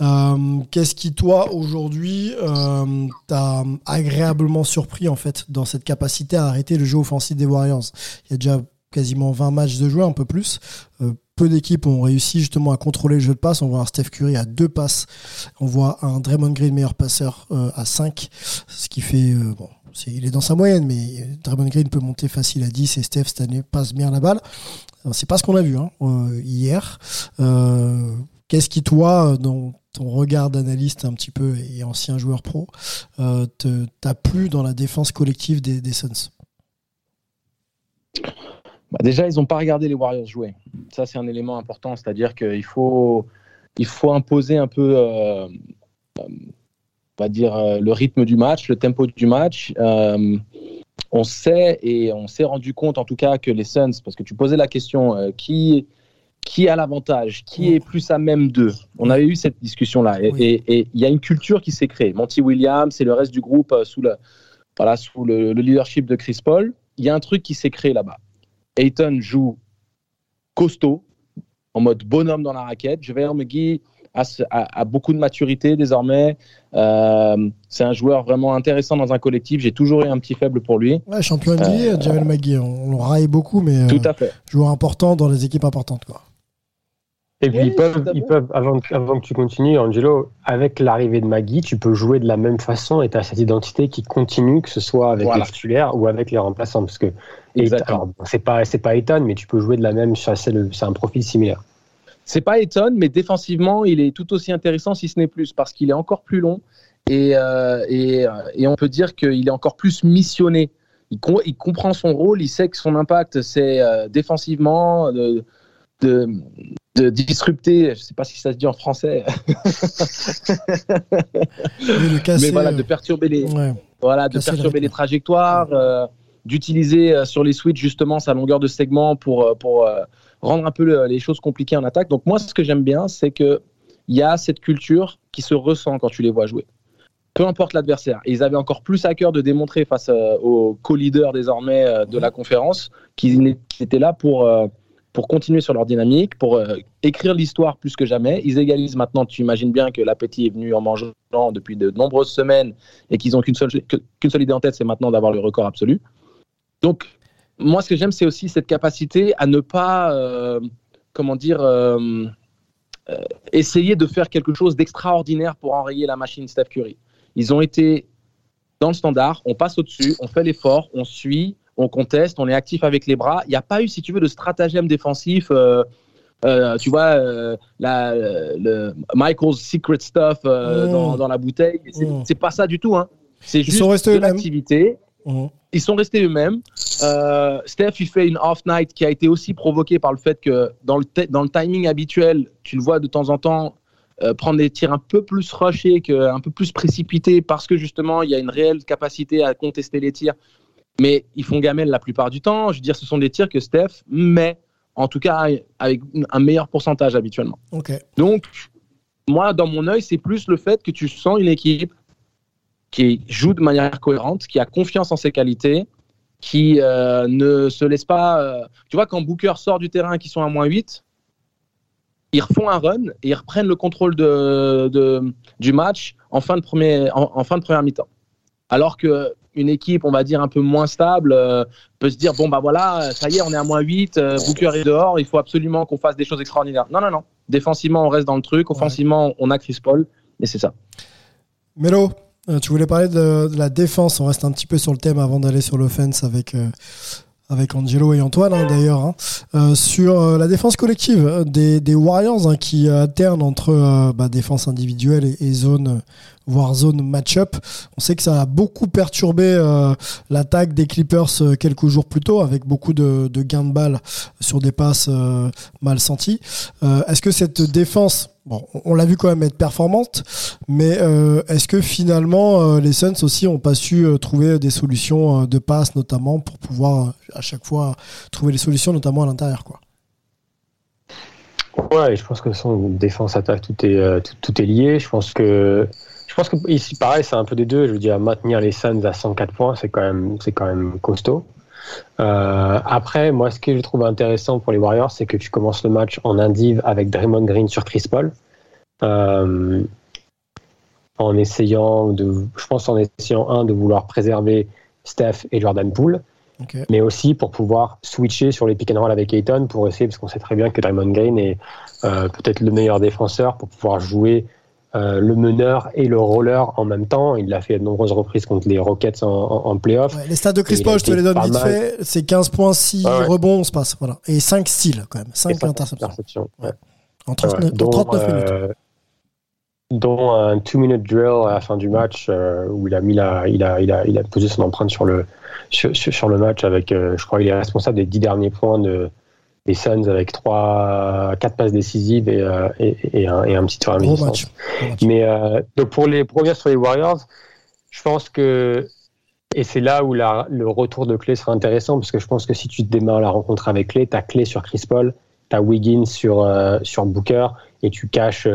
euh, qu'est-ce qui, toi, aujourd'hui, euh, t'a agréablement surpris, en fait, dans cette capacité à arrêter le jeu offensif des Warriors? Il y a déjà quasiment 20 matchs de jouer, un peu plus. Peu d'équipes ont réussi justement à contrôler le jeu de passe. On voit un Steph Curry à deux passes. On voit un Draymond Green meilleur passeur euh, à 5. Ce qui fait... euh, bon, il est dans sa moyenne, mais Draymond Green peut monter facile à 10 et Steph cette année passe bien la balle. C'est pas ce qu'on a vu hein, euh, hier. Qu'est-ce qui, toi, dans ton regard d'analyste un petit peu et ancien joueur pro, t'a plu dans la défense collective des Suns? Bah, déjà, ils n'ont pas regardé les Warriors jouer. Ça, c'est un élément important. C'est-à-dire qu'il faut, il faut imposer un peu, euh, on va dire, euh, le rythme du match, le tempo du match. Euh, on sait et on s'est rendu compte, en tout cas, que les Suns, parce que tu posais la question, euh, qui, qui a l'avantage Qui est plus à même d'eux? On avait eu cette discussion-là. Et Oui. et- et il y a une culture qui s'est créée. Monty Williams et le reste du groupe euh, sous, le, voilà, sous le, le leadership de Chris Paul, il y a un truc qui s'est créé là-bas. Ayton joue costaud, en mode bonhomme dans la raquette. JaVale McGee a, a- a beaucoup de maturité désormais. Euh, c'est un joueur vraiment intéressant dans un collectif. J'ai toujours eu un petit faible pour lui. Ouais, champion NBA, Javel Magui, on, on le raille beaucoup, mais euh, Tout à fait. joueur important dans les équipes importantes. Quoi. Et puis Oui, ils peuvent, ils avant, avant que tu continues, Angelo, avec l'arrivée de Maggie, tu peux jouer de la même façon et tu as cette identité qui continue, que ce soit avec Voilà. les titulaires ou avec les remplaçants. Parce que Exactement. c'est pas, c'est pas Ayton, mais tu peux jouer de la même, c'est un profil similaire. C'est pas Ayton, mais défensivement, il est tout aussi intéressant, si ce n'est plus, parce qu'il est encore plus long et, euh, et, euh, et on peut dire qu'il est encore plus missionné. Il, com- il comprend son rôle, il sait que son impact, c'est euh, défensivement, de, de, de disrupter, je sais pas si ça se dit en français, [laughs] Et le casser, mais voilà, de perturber les, ouais. voilà, de perturber les trajectoires, euh, d'utiliser euh, sur les switches justement sa longueur de segment pour, euh, pour euh, rendre un peu le- les choses compliquées en attaque. Donc moi, ce que j'aime bien, c'est que il y a cette culture qui se ressent quand tu les vois jouer. Peu importe l'adversaire. Ils avaient encore plus à cœur de démontrer face aux co-leaders désormais de la conférence qu'ils étaient là pour, pour continuer sur leur dynamique, pour écrire l'histoire plus que jamais. Ils égalisent maintenant, tu imagines bien que l'appétit est venu en mangeant depuis de nombreuses semaines et qu'ils n'ont qu'une seule, qu'une seule idée en tête, c'est maintenant d'avoir le record absolu. Donc, moi, ce que j'aime, c'est aussi cette capacité à ne pas, euh, comment dire, euh, euh, essayer de faire quelque chose d'extraordinaire pour enrayer la machine Steph Curry. Ils ont été dans le standard, on passe au-dessus, on fait l'effort, on suit, on conteste, on est actif avec les bras. Il n'y a pas eu, si tu veux, de stratagème défensif. euh, tu vois, euh, la, le Michael's secret stuff euh, Mm. dans, dans la bouteille. C'est Mm. c'est pas ça du tout. Hein. C'est Ils juste sont restés de l'activité. Mhm. Ils sont restés eux-mêmes. Euh, Steph, il fait une off-night qui a été aussi provoquée par le fait que dans le, te- dans le timing habituel, tu le vois de temps en temps euh, prendre des tirs un peu plus rushés, que, un peu plus précipités, parce que justement, il y a une réelle capacité à contester les tirs. Mais ils font gamelle la plupart du temps. Je veux dire, ce sont des tirs que Steph met, en tout cas avec un meilleur pourcentage habituellement. Donc, moi, dans mon œil, c'est plus le fait que tu sens une équipe qui joue de manière cohérente, qui a confiance en ses qualités, qui euh, ne se laisse pas. euh, Tu vois, quand Booker sort du terrain, qui sont à moins 8, ils refont un run et ils reprennent le contrôle de, de- du match en fin de, premier, en, en fin de première mi-temps. Alors que une équipe, on va dire, un peu moins stable, euh, peut se dire bon, bah voilà, ça y est, on est à moins 8, euh, Booker est dehors, il faut absolument qu'on fasse des choses extraordinaires. Non, non, non. Défensivement, on reste dans le truc. Offensivement, on a Chris Paul. Et c'est ça. Mélo, euh, tu voulais parler de, la défense. On reste un petit peu sur le thème avant d'aller sur l'offense avec, euh, avec Angelo et Antoine hein, d'ailleurs, hein, euh, sur euh, la défense collective des, des Warriors hein, qui alternent entre euh, bah, défense individuelle et, zone voire zone match-up. On sait que ça a beaucoup perturbé euh, l'attaque des Clippers euh, quelques jours plus tôt, avec beaucoup de, de gains de balles sur des passes euh, mal senties. Euh, est-ce que cette défense, bon, on l'a vu quand même être performante, mais euh, est-ce que finalement euh, les Suns aussi ont pas su euh, trouver des solutions de passe, notamment pour pouvoir à chaque fois trouver les solutions, notamment à l'intérieur, quoi? Ouais, je pense que son défense attaque tout est tout, tout est lié. Je pense que je pense que ici pareil, c'est un peu des deux. Je veux dire maintenir les Suns à 104 points, c'est quand c'est quand même costaud. Euh, après, moi, ce que je trouve intéressant pour les Warriors, c'est que tu commences le match en indiv avec Draymond Green sur Chris Paul, euh, en essayant de, je pense en essayant un de vouloir préserver Steph et Jordan Poole, mais aussi pour pouvoir switcher sur les pick and roll avec Ayton pour essayer, parce qu'on sait très bien que Draymond Green est euh, peut-être le meilleur défenseur pour pouvoir jouer euh, le meneur et le roller en même temps. Il l'a fait à de nombreuses reprises contre les Rockets en, en, en playoff. Ouais, les stats de Chris Paul, je te les donne vite mal. fait. C'est 15 points, 6 Ouais, ouais. rebonds, on se passe. Voilà. Et 5 styles quand même. 5 Et cinq interceptions. interceptions, ouais. En 39, Ouais, en 39 minutes. euh, dont un two-minute drill à la fin du match euh, où il a mis la, il a, il a, il a posé son empreinte sur le, sur, sur- le match avec, euh, je crois, il est responsable des dix derniers points de, des Suns avec trois, quatre passes décisives et, euh, et, et un, et un petit tour à mi-distance. match. Mais euh, donc pour les revenir sur les Warriors, je pense que et c'est là où la, le retour de Clé sera intéressant parce que je pense que si tu démarres la rencontre avec Clé, t'as Clé sur Chris Paul, t'as Wiggins sur euh, sur Booker et tu caches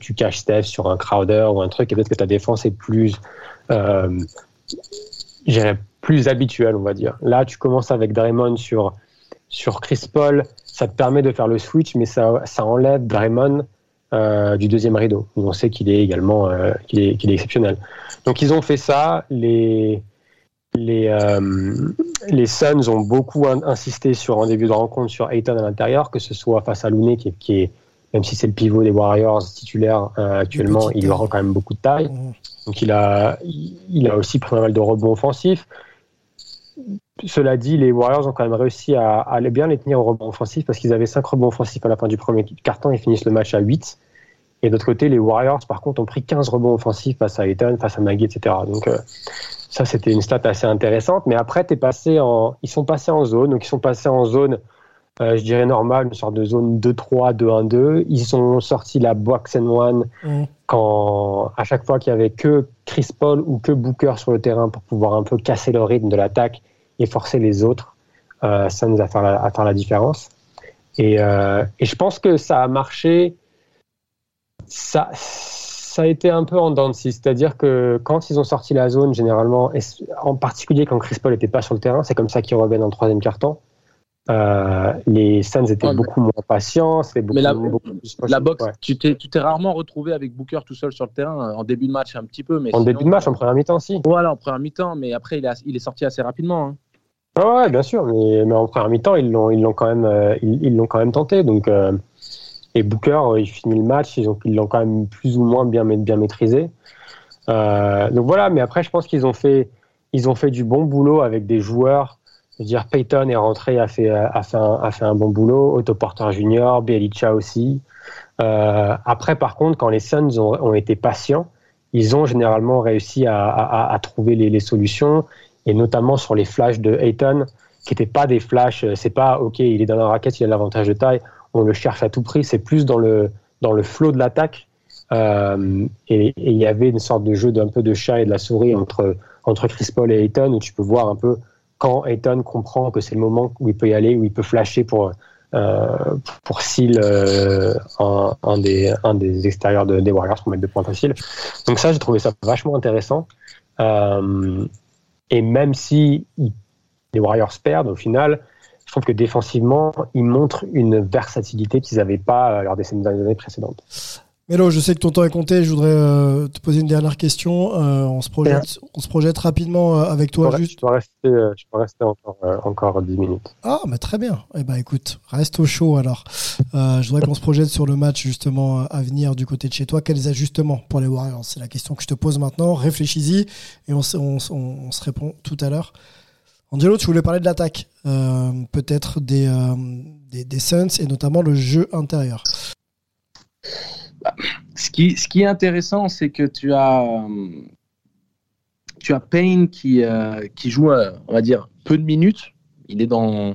tu caches Steph sur un Crowder ou un truc et peut-être que ta défense est plus plus habituelle on va dire. Là tu commences avec Draymond sur sur Chris Paul, ça te permet de faire le switch mais ça ça enlève Draymond euh, du deuxième rideau. où On sait qu'il est également euh, qu'il est, exceptionnel. Donc ils ont fait ça. Les les euh, les Suns ont beaucoup in- insisté sur en début de rencontre sur Ayton à l'intérieur, que ce soit face à Looney qui, est- qui est même si c'est le pivot des Warriors titulaire actuellement, il rend quand même beaucoup de taille. Mhm. Donc il a, il a aussi pris pas mal de rebonds offensifs. Cela dit, les Warriors ont quand même réussi à, bien les tenir au rebond offensif parce qu'ils avaient 5 rebonds offensifs à la fin du premier quart-temps. Ils finissent le match à 8. Et d'autre côté, les Warriors, par contre, ont pris 15 rebonds offensifs face à Ayton, face à Magui, etc. Donc euh, ça, c'était une stat assez intéressante. Mais après, t'es passé en, ils sont passés en zone. Donc ils sont passés en zone, euh, je dirais normale, une sorte de zone 2-3, 2-1-2. Ils ont sorti la box and one quand à chaque fois qu'il y avait que Chris Paul ou que Booker sur le terrain pour pouvoir un peu casser le rythme de l'attaque et forcer les autres, euh, ça nous a fait la, à faire la différence. Et, euh, et je pense que ça a marché. Ça, ça a été un peu en dents de scie. C'est-à-dire que quand ils ont sorti la zone, généralement, et en particulier quand Chris Paul n'était pas sur le terrain, c'est comme ça qu'ils reviennent en troisième quart-temps. Euh, les Suns étaient Ouais, mais- beaucoup moins patients, beaucoup, Mais la- beaucoup plus La boxe, Ouais. tu t'es rarement retrouvé avec Booker tout seul sur le terrain en début de match un petit peu, mais En sinon- début de match, en première mi-temps, si. Voilà, en première mi-temps, mais après il est, il est sorti assez rapidement. hein. Ouais, ouais, bien sûr, mais, en première mi-temps, ils l'ont, ils l'ont quand même, euh, ils, l'ont quand même tenté. Donc, euh, et Booker, euh, il finit le match, ils ont, ils l'ont quand même plus ou moins bien, bien maîtrisé. Euh, donc voilà, mais après, je pense qu'ils ont fait, ils ont fait du bon boulot avec des joueurs. Je veux dire, Peyton est rentré, a fait, a fait, un, a fait un bon boulot. Otto Porter Jr., Bielicha aussi. Euh, après, par contre, quand les Suns ont, été patients, ils ont généralement réussi à, trouver les solutions et notamment sur les flashs de Ayton, qui n'étaient pas des flashs, euh, c'est pas ok, il est dans la raquette, il a l'avantage de taille, on le cherche à tout prix, c'est plus dans le, dans le flow de l'attaque. Euh, et il y avait une sorte de jeu d'un peu de chat et de la souris entre, entre Chris Paul et Ayton, où tu peux voir un peu quand Ayton comprend que c'est le moment où il peut y aller, où il peut flasher pour, euh, pour seal un, des, un des extérieurs de- des Warriors pour mettre deux points faciles. Donc ça, j'ai trouvé ça vachement intéressant. Et même si les Warriors perdent, au final, je trouve que défensivement, ils montrent une versatilité qu'ils n'avaient pas euh, lors des années précédentes. Mélo, je sais que ton temps est compté. Je voudrais euh, te poser une dernière question. Euh, on, se projette, on se projette rapidement euh, avec Je toi. peux, juste. je peux rester, euh, je peux rester encore, euh, encore 10 minutes. Ah, mais très bien. Eh ben, écoute, reste au chaud alors. Je voudrais qu'on se projette sur le match justement à venir du côté de chez toi. Quels ajustements pour les Warriors? C'est la question que je te pose maintenant. Réfléchis-y et on, se- on se- on- on se répond tout à l'heure. Angelo, tu voulais parler de l'attaque, peut-être des, des, des Suns et notamment le jeu intérieur. Ce qui, ce qui est intéressant, c'est que tu as, euh, tu as Payne qui, euh, qui joue, euh, on va dire, peu de minutes. Il est dans,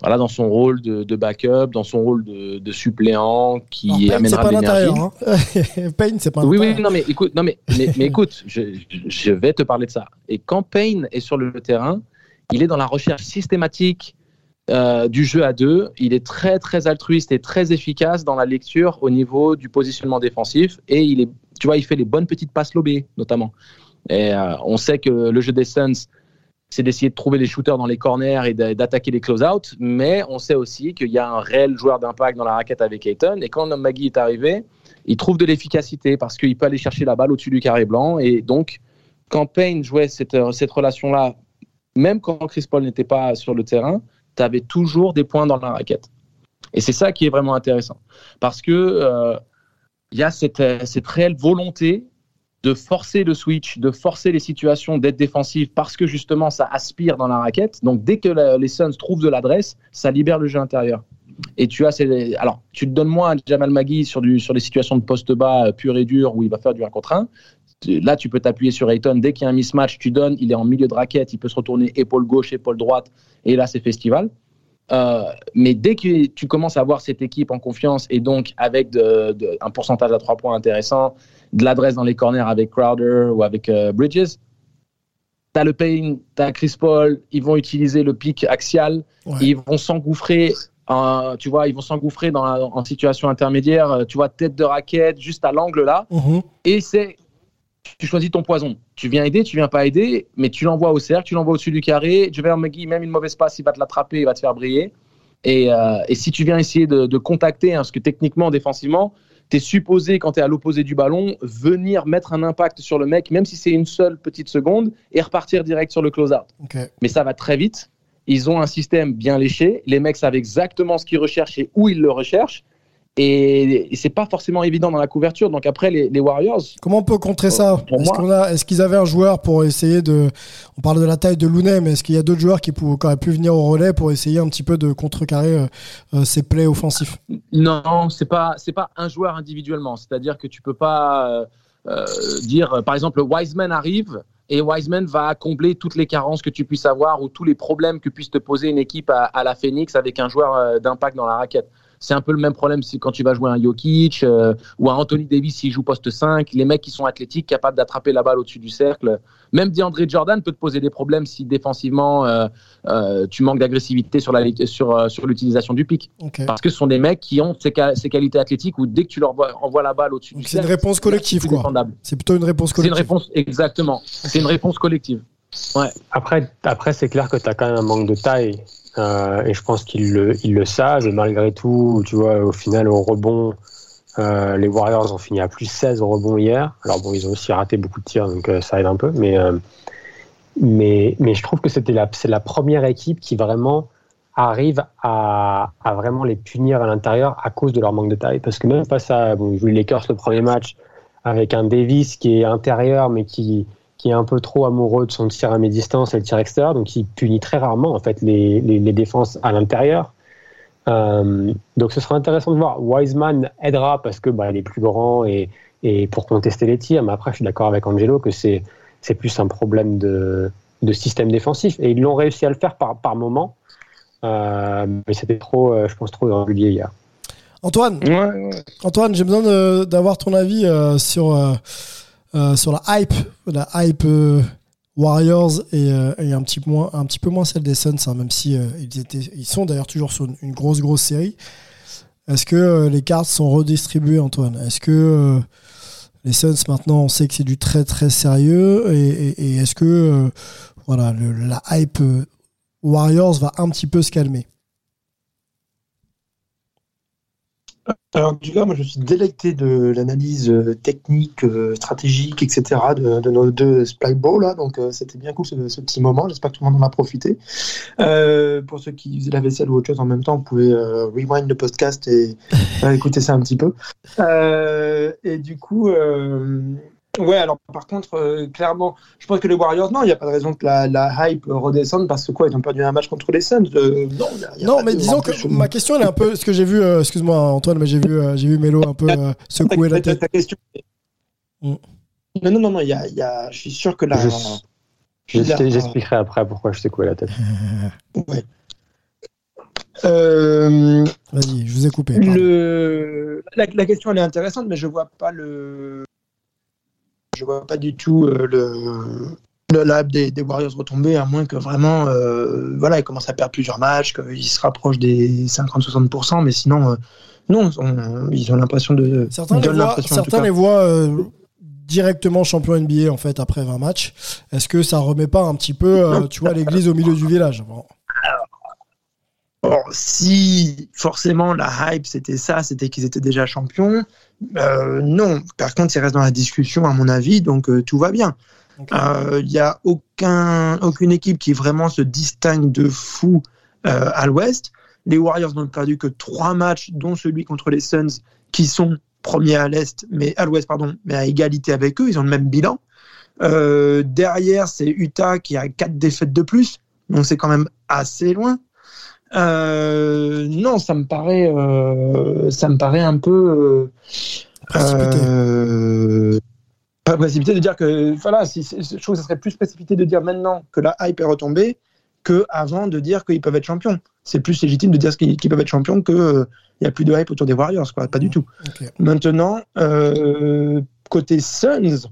voilà, dans son rôle de, de backup, dans son rôle de, de suppléant qui Alors, Payne, amènera de l'énergie. Hein. [laughs] Payne, c'est pas Oui, oui, non, mais écoute, non, mais, mais, mais écoute je, je vais te parler de ça. Et quand Payne est sur le terrain, il est dans la recherche systématique euh, du jeu à deux. Il est très, très altruiste et très efficace dans la lecture au niveau du positionnement défensif. Et il est, tu vois, il fait les bonnes petites passes lobées, notamment. Et euh, on sait que le jeu des Suns, c'est d'essayer de trouver des shooters dans les corners et d'a- d'attaquer les close-out. Mais on sait aussi qu'il y a un réel joueur d'impact dans la raquette avec Ayton. Et quand Maggie est arrivé, il trouve de l'efficacité parce qu'il peut aller chercher la balle au-dessus du carré blanc. Et donc, quand Payne jouait cette, cette relation-là, même quand Chris Paul n'était pas sur le terrain, tu avais toujours des points dans la raquette. Et c'est ça qui est vraiment intéressant. Parce que euh, il y a cette, euh, cette réelle volonté de forcer le switch, de forcer les situations d'être défensive parce que justement ça aspire dans la raquette. Donc dès que les Suns trouvent de l'adresse, ça libère le jeu intérieur. Et tu as ces, alors tu te donnes moins à Jamal Magui sur sur des situations de poste bas euh, pur et dur où il va faire du 1 contre 1. Là, tu peux t'appuyer sur Ayton. Dès qu'il y a un mismatch, tu donnes. Il est en milieu de raquette. Il peut se retourner épaule gauche, épaule droite. Et là, c'est festival. Euh, mais dès que tu commences à avoir cette équipe en confiance et donc avec de- de- un pourcentage à trois points intéressant, de l'adresse dans les corners avec Crowder ou avec euh, Bridges, tu as le Payne, tu as Chris Paul, ils vont utiliser le pic axial, Ouais. ils vont s'engouffrer. en- tu vois, ils vont s'engouffrer dans la- en situation intermédiaire, tu vois, tête de raquette, juste à l'angle là. Mhm. Et c'est. Tu choisis ton poison. Tu viens aider, tu viens pas aider, mais tu l'envoies au cercle, tu l'envoies au-dessus du carré. Javel McGee, même une mauvaise passe, il va te l'attraper, il va te faire briller. Et, euh, et si tu viens essayer de, de contacter, hein, parce que techniquement, défensivement, tu es supposé, quand tu es à l'opposé du ballon, venir mettre un impact sur le mec, même si c'est une seule petite seconde, et repartir direct sur le close-out. Mais ça va très vite. Ils ont un système bien léché. Les mecs savent exactement ce qu'ils recherchent et où ils le recherchent. Et, et c'est pas forcément évident dans la couverture. Donc après, les, les Warriors, Comment on peut contrer ça Pour Est-ce qu'on a- est-ce qu'ils avaient un joueur pour essayer de. On parle de la taille de Looney, mais est-ce qu'il y a d'autres joueurs qui, pou- qui auraient pu venir au relais pour essayer un petit peu de contrecarrer euh, euh, ces plays offensifs? Non, c'est pas c'est pas un joueur individuellement. C'est-à-dire que tu peux pas euh, euh, dire, euh, par exemple, Wiseman arrive et Wiseman va combler toutes les carences que tu puisses avoir ou tous les problèmes que puisse te poser une équipe à, à la Phoenix avec un joueur euh, d'impact dans la raquette. C'est un peu le même problème si quand tu vas jouer un Jokic euh, ou un Anthony Davis s'il joue poste 5, les mecs qui sont athlétiques, capables d'attraper la balle au-dessus du cercle. Même DeAndre Jordan peut te poser des problèmes si défensivement euh, euh, tu manques d'agressivité sur la sur euh, sur l'utilisation du pic. Parce que ce sont des mecs qui ont ces, ces qualités athlétiques où dès que tu leur envoies, la balle au-dessus Donc du c'est une cercle, réponse collective, c'est quoi. défendable. C'est plutôt une réponse C'est une collective. réponse, exactement. C'est une réponse collective. Après, après c'est clair que tu as quand même un manque de taille. Euh, et je pense qu'ils le, ils savent. Et malgré tout, tu vois, au final, au rebond, euh, les Warriors ont fini à plus 16 au rebond hier. Alors bon, ils ont aussi raté beaucoup de tirs, donc euh, ça aide un peu. Mais, mais, je trouve que c'était la, c'est la première équipe qui vraiment arrive à, à vraiment les punir à l'intérieur à cause de leur manque de taille. Parce que même face à, bon, ils jouent les Lakers le premier match avec un Davis qui est intérieur, mais qui, qui est un peu trop amoureux de son tir à mi-distance et le tir extérieur, donc il punit très rarement en fait les, les, les défenses à l'intérieur. Euh, donc ce sera intéressant de voir. Wiseman aidera parce que bah, il est plus grand et, et pour contester les tirs, mais après je suis d'accord avec Angelo que c'est c'est plus un problème de, de système défensif et ils l'ont réussi à le faire par, par moment, euh, mais c'était trop, euh, je pense trop irrégulier hier. Antoine, Antoine, j'ai besoin de- d'avoir ton avis euh, sur, euh, sur la hype, la hype euh, Warriors et, euh, et un, petit peu moins, celle des Suns, hein, même si euh, ils, étaient, ils sont d'ailleurs toujours sur une, grosse, grosse série. Est-ce que les cartes sont redistribuées, Antoine? Est-ce que les Suns, maintenant, on sait que c'est du très, très sérieux Et, est-ce que voilà, la hype Warriors va un petit peu se calmer? Alors, en tout cas, moi, je suis délecté de l'analyse euh, technique, euh, stratégique, etc. de, de nos deux Spikeball, là. Donc, euh, c'était bien cool ce, ce petit moment. J'espère que tout le monde en a profité. Euh, pour ceux qui faisaient la vaisselle ou autre chose en même temps, vous pouvez euh, rewind le podcast et [laughs] euh, écouter ça un petit peu. Et du coup, Ouais, alors par contre, euh, clairement, je pense que les Warriors, non, il n'y a pas de raison que la, la hype redescende parce que quoi, ils ont perdu un match contre les Suns. euh, non, y a- y a Non, mais disons que ma question elle est un peu. Ce que j'ai vu, euh, excuse-moi Antoine, mais j'ai vu, euh, j'ai vu Melo un peu euh, secouer la tête. ta question. Mm. Non, non, non, non, il y a, y a, je suis sûr que a- J'expliquerai après pourquoi je t'ai coupé la tête. [laughs] Ouais. Euh, Vas-y, je vous ai coupé. le, la, la question elle est intéressante, mais je vois pas le, je vois pas du tout euh, le, la hype des, des Warriors retomber, à moins que vraiment, euh, voilà, ils commencent à perdre plusieurs matchs, qu'ils se rapprochent des 50-60%, mais sinon, euh, non, on- ils ont l'impression de. Certains les voient, certains les euh, directement champion NBA en fait après 20 matchs. Est-ce que ça remet pas un petit peu, tu vois, l'église au milieu du village Bon. Or, si forcément la hype c'était ça, c'était qu'ils étaient déjà champions, euh, non. Par contre, ils restent dans la discussion à mon avis, donc euh, tout va bien. Euh, Il n'y a aucun, aucune équipe qui vraiment se distingue de fou à l'Ouest. Les Warriors n'ont perdu que trois matchs, dont celui contre les Suns, qui sont premiers à l'Est, mais à l'Ouest, pardon, mais à égalité avec eux. Ils ont le même bilan. Derrière, c'est Utah qui a quatre défaites de plus, donc c'est quand même assez loin. Euh, non, ça me paraît, euh, ça me paraît un peu euh, Précipité. pas précipité de dire que voilà, si, je trouve que ça serait plus précipité de dire maintenant que la hype est retombée que avant de dire qu'ils peuvent être champions. C'est plus légitime de dire qu'ils peuvent être champions que il y a plus de hype autour des Warriors, quoi. Pas du tout. Maintenant, côté Suns,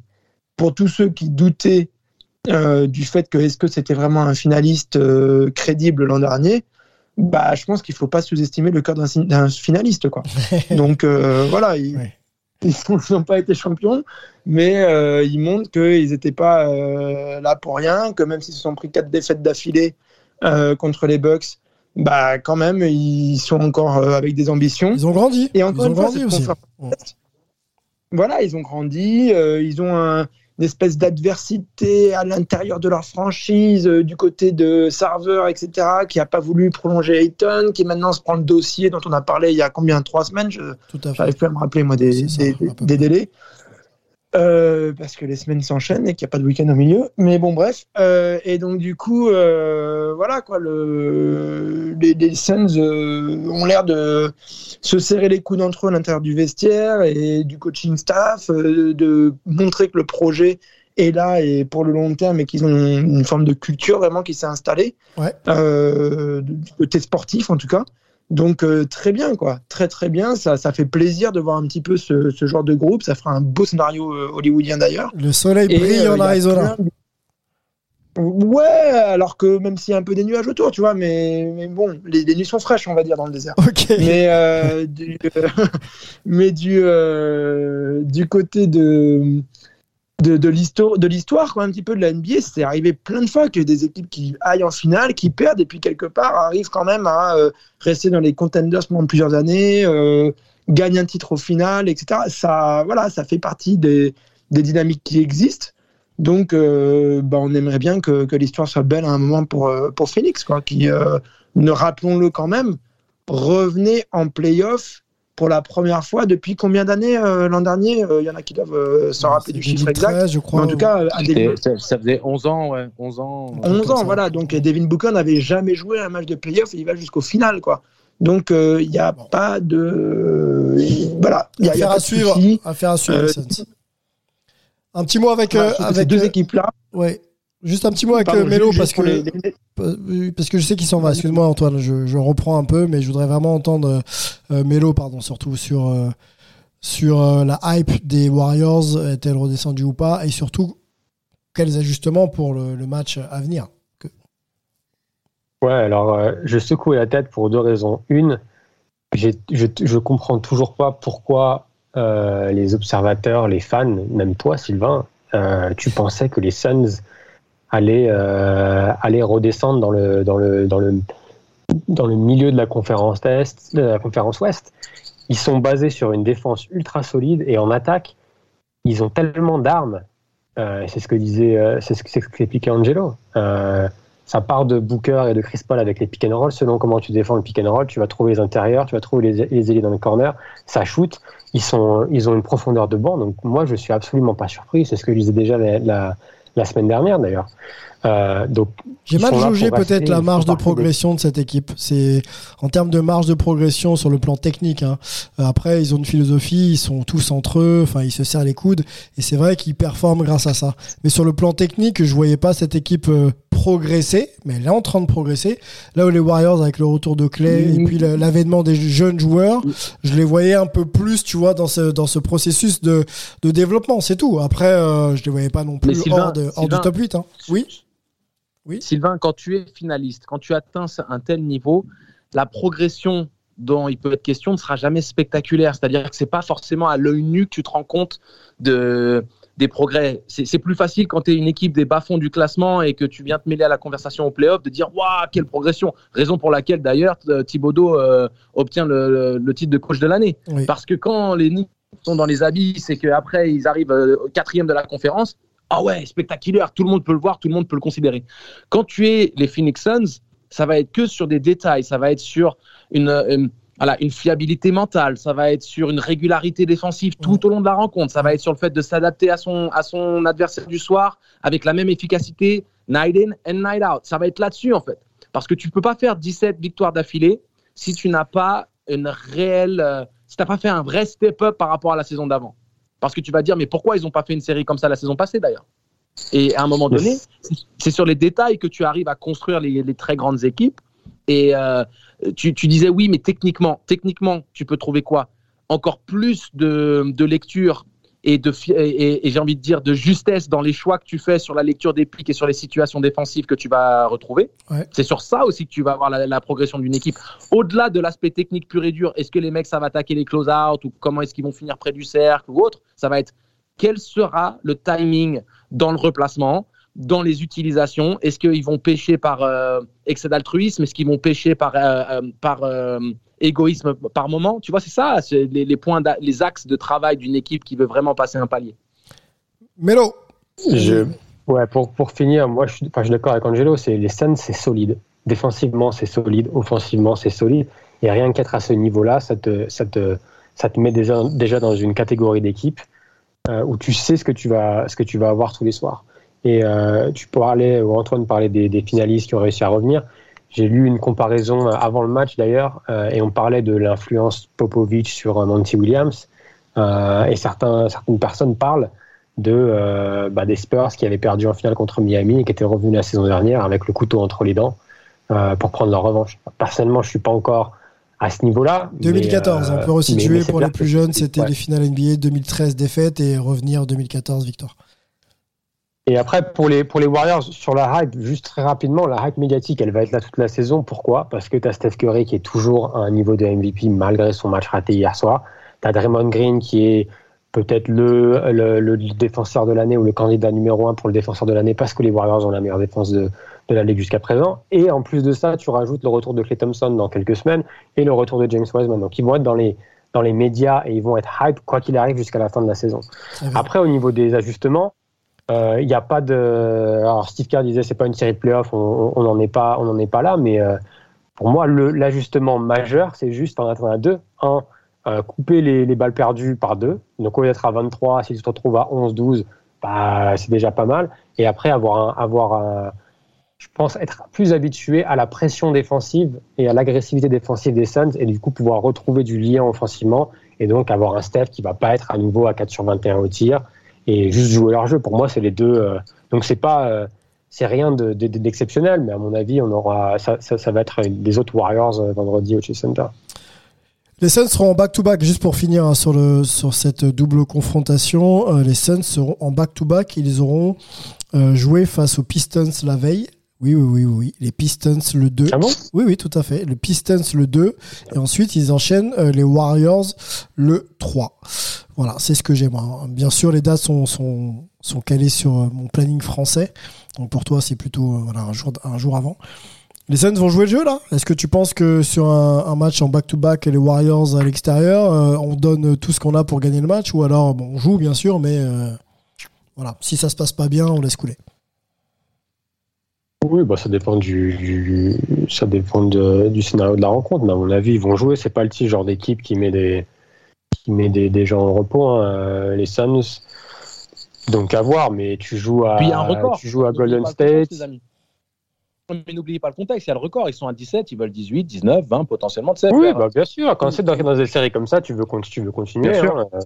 pour tous ceux qui doutaient euh, du fait que est-ce que c'était vraiment un finaliste euh, crédible l'an dernier, bah, je pense qu'il faut pas sous-estimer le cœur d'un finaliste, quoi. [laughs] Donc euh, voilà, ils Ouais. n'ont pas été champions, mais euh, ils montrent qu'ils n'étaient pas euh, là pour rien, que même s'ils se sont pris quatre défaites d'affilée contre les Bucks, bah quand même ils sont encore avec des ambitions. Ils ont grandi. Et encore ils ont fois, grandi aussi. Voilà, ils ont grandi, ils ont un- une espèce d'adversité à l'intérieur de leur franchise, euh, du côté de Server, etc., qui n'a pas voulu prolonger Ayton, qui maintenant se prend le dossier dont on a parlé il y a combien? Trois semaines? Je n'arrive plus à me rappeler, moi, des, ça, délais. Euh, parce que les semaines s'enchaînent et qu'il n'y a pas de week-end au milieu. Mais bon, bref. Euh, et donc, du coup, euh, voilà, quoi. Le, les, les Suns ont l'air de se serrer les coudes entre eux à l'intérieur du vestiaire et du coaching staff, de montrer que le projet est là et pour le long terme et qu'ils ont une forme de culture vraiment qui s'est installée, Ouais. du côté sportif en tout cas. Donc euh, très bien quoi, très très bien. Ça, ça fait plaisir de voir un petit peu ce, ce genre de groupe. Ça fera un beau scénario euh, hollywoodien d'ailleurs. Le soleil Et, brille euh, en Arizona. de- Ouais, alors que même s'il y a un peu des nuages autour, tu vois, mais, mais bon, les, les nuits sont fraîches, on va dire, dans le désert. Mais, euh, du, [laughs] mais du, du côté de, de, de l'histoire, quoi, un petit peu de la NBA, c'est arrivé plein de fois que des équipes qui aillent en finale, qui perdent, et puis quelque part arrivent quand même à euh, rester dans les contenders pendant plusieurs années, euh, gagnent un titre au final, etc. Ça, voilà, ça fait partie des, des dynamiques qui existent. Donc, euh, bah, on aimerait bien que, que l'histoire soit belle à un moment pour, euh, pour Phoenix, quoi, qui, euh, ne rappelons-le quand même, revenait en playoff pour la première fois depuis combien d'années euh, l'an dernier Il y en a qui doivent euh, s'en rappeler du chiffre exact. 2013, je Mais crois. en tout cas, Ça, ça faisait 11 ans, ouais. 11 ans. 11 comme ans, voilà. Donc, Devin Booker n'avait jamais joué un match de playoff et il va jusqu'au final, quoi. Donc, euh, il n'y a Bon. pas de. Voilà. Il y a, il y a affaire pas à de suivre. Affaire à suivre. Euh. Un petit mot avec, Voilà, euh, avec ces deux euh, équipes-là. ouais. Juste un petit mot avec Pardon, euh, Melo juste parce que les- Euh, parce que je sais qu'il s'en va. Excuse-moi Antoine, je, je reprends un peu, mais je voudrais vraiment entendre euh, Melo, pardon, surtout sur euh, sur euh, la hype des Warriors, est-elle redescendue ou pas, et surtout quels ajustements pour le, le match à venir. Ouais, alors euh, je secoue la tête pour deux raisons. Une, je, je comprends toujours pas pourquoi euh, les observateurs, les fans, même toi Sylvain, euh, tu pensais que les Suns allaient, euh, allaient redescendre dans le, dans, le, dans, le, dans le milieu de la conférence Est, de la conférence Ouest. Ils sont basés sur une défense ultra solide et en attaque, ils ont tellement d'armes. Euh, c'est ce que disait, euh, c'est ce Angelo. Euh, ça part de Booker et de Chris Paul avec les pick and roll. Selon comment tu défends le pick and roll, tu vas trouver les intérieurs, tu vas trouver les, les ailiers dans le corner. Ça shoot. Ils, sont, ils ont une profondeur de banc. Donc moi, je suis absolument pas surpris. C'est ce que je disais déjà la, la semaine dernière d'ailleurs. Euh, donc j'ai mal jaugé rester, peut-être la marge de progression de cette équipe. C'est en termes de marge de progression sur le plan technique. hein. Euh, Après, ils ont une philosophie, ils sont tous entre eux, enfin ils se serrent les coudes et c'est vrai qu'ils performent grâce à ça. Mais sur le plan technique, je voyais pas cette équipe euh, progresser, mais elle est en train de progresser. Là où les Warriors avec le retour de Clay et puis l'avènement des jeunes joueurs, je les voyais un peu plus, tu vois, dans ce dans ce processus de de développement, c'est tout. Après, euh, je les voyais pas non plus Sylvain, hors, de, hors Sylvain, du top 8. Hein. Oui? Sylvain, quand tu es finaliste, quand tu atteins un tel niveau, la progression dont il peut être question ne sera jamais spectaculaire. C'est-à-dire que c'est pas forcément à l'œil nu que tu te rends compte de, des progrès. C'est plus facile quand tu es une équipe des bas-fonds du classement et que tu viens te mêler à la conversation au playoff de dire Waouh, quelle progression Raison pour laquelle d'ailleurs euh, Thibodeau euh, obtient le, titre de coach de l'année. Oui. Parce que quand les Knicks sont dans les habits, c'est qu'après ils arrivent euh, au quatrième de la conférence. Ah ouais, spectaculaire, tout le monde peut le voir, tout le monde peut le considérer. Quand tu es les Phoenix Suns, ça va être que sur des détails, ça va être sur une, une- voilà, une fiabilité mentale, ça va être sur une régularité défensive tout au long de la rencontre, ça va être sur le fait de s'adapter à son, à son adversaire du soir avec la même efficacité night in and night out. Ça va être là-dessus en fait. Parce que tu peux pas faire 17 victoires d'affilée si tu n'as pas une réelle, euh, si t'as pas fait un vrai step-up par rapport à la saison d'avant. Parce que tu vas dire, mais pourquoi ils n'ont pas fait une série comme ça la saison passée d'ailleurs? Et à un moment donné, c'est sur les détails que tu arrives à construire les, les très grandes équipes. Et euh, tu, tu disais, oui, mais techniquement, techniquement, tu peux trouver quoi? Encore plus de, de lecture et, de, et, et- j'ai envie de dire de justesse dans les choix que tu fais sur la lecture des pics et sur les situations défensives que tu vas retrouver. Ouais. C'est sur ça aussi que tu vas avoir la, la progression d'une équipe. Au-delà de l'aspect technique pur et dur, est-ce que les mecs savent attaquer les close-out ou comment est-ce qu'ils vont finir près du cercle ou autre Ça va être quel sera le timing dans le replacement, dans les utilisations? Est-ce qu'ils vont pêcher par euh, excès d'altruisme? Est-ce qu'ils vont pêcher par, euh, euh, par euh, égoïsme par moment Tu vois, c'est ça, c'est les, les points, les axes de travail d'une équipe qui veut vraiment passer un palier. Melo. Je, ouais, pour, pour finir, moi je suis, enfin, je suis d'accord avec Angelo, c'est, les Suns c'est solide. Défensivement c'est solide, offensivement c'est solide. Et rien qu'être à ce niveau-là, ça te, ça te, ça te met déjà, déjà dans une catégorie d'équipe euh, où tu sais ce que tu vas, ce que tu vas avoir tous les soirs. Et euh, tu parlais, ou Antoine parlait des, des finalistes qui ont réussi à revenir. J'ai lu une comparaison euh, avant le match d'ailleurs, euh, et on parlait de l'influence Popovic sur euh, Monty Williams. Euh, et certains, certaines personnes parlent de euh, bah, des Spurs qui avaient perdu en finale contre Miami et qui étaient revenus la saison dernière avec le couteau entre les dents pour prendre leur revanche. Personnellement, je suis pas encore à ce niveau-là. mais, 2014, euh, on peut resituer mais- mais pour les plus jeunes, c'était ouais. les finales NBA 2013 défaite et revenir 2014 victoire. Et après, pour les, pour les Warriors, sur la hype, juste très rapidement, la hype médiatique, elle va être là toute la saison. Pourquoi? Parce que tu as Steph Curry qui est toujours à un niveau de MVP malgré son match raté hier soir. Tu as Draymond Green qui est peut-être le, le, le défenseur de l'année ou le candidat numéro un pour le défenseur de l'année parce que les Warriors ont la meilleure défense de, de la Ligue jusqu'à présent. Et en plus de ça, tu rajoutes le retour de Clay Thompson dans quelques semaines et le retour de James Wiseman. Donc ils vont être dans les, dans les médias et ils vont être hype quoi qu'il arrive jusqu'à la fin de la saison. Après, au niveau des ajustements, il n'y a pas de. Alors, Steve Kerr disait c'est pas une série de playoffs, on n'en est pas, on est pas là, mais euh, pour moi, l'ajustement majeur, c'est juste en attendant deux. Un, euh, couper les, les balles perdues par deux. Donc, au lieu d'être à 23, si tu te retrouves à 11, 12, bah, c'est déjà pas mal. Et après, avoir un, avoir je pense être plus habitué à la pression défensive et à l'agressivité défensive des Suns et du coup pouvoir retrouver du lien offensivement et donc avoir un Steph qui va pas être à nouveau à 4 sur 21 au tir et juste jouer leur jeu. Pour moi, c'est les deux. euh, donc c'est pas, euh, c'est rien de- de- d'exceptionnel, mais à mon avis, on aura, ça, ça, va être des autres Warriors euh, vendredi au Chase Center. Les Suns seront en back-to-back, juste pour finir hein, sur, le, sur cette double confrontation. les Suns seront en back-to-back. Ils auront joué face aux Pistons la veille. Oui, oui, oui. Les Pistons le 2. Ah bon? Oui, oui, tout à fait. Le Pistons le 2. Et ensuite, ils enchaînent euh, les Warriors le 3. Voilà, c'est ce que j'ai moi. hein. Bien sûr, les dates sont, sont, sont calées sur euh, mon planning français. Donc pour toi, c'est plutôt euh, voilà, un, jour, un jour avant. Les Suns vont jouer le jeu là? Est-ce que tu penses que sur un, un match en back-to-back et les Warriors à l'extérieur, euh, on donne tout ce qu'on a pour gagner le match? Ou alors, bon, on joue bien sûr, mais euh, voilà, si ça se passe pas bien, on laisse couler. Oui, bah, ça dépend du, du- ça dépend de- du scénario de la rencontre. Mais à mon avis, ils vont jouer. C'est pas le petit genre d'équipe qui met des, qui met des, des gens au repos. hein, euh, les Suns. Donc à voir. Mais tu joues à, Puis il y a un record. tu joues à Golden State. Mais n'oubliez pas le contexte, il y a le record. Ils sont à 17, ils veulent 18, 19, 20 potentiellement de 7. Oui, bah, bien sûr. Quand c'est dans, dans des séries comme ça, tu veux, tu veux continuer. Bien sûr. hein, euh.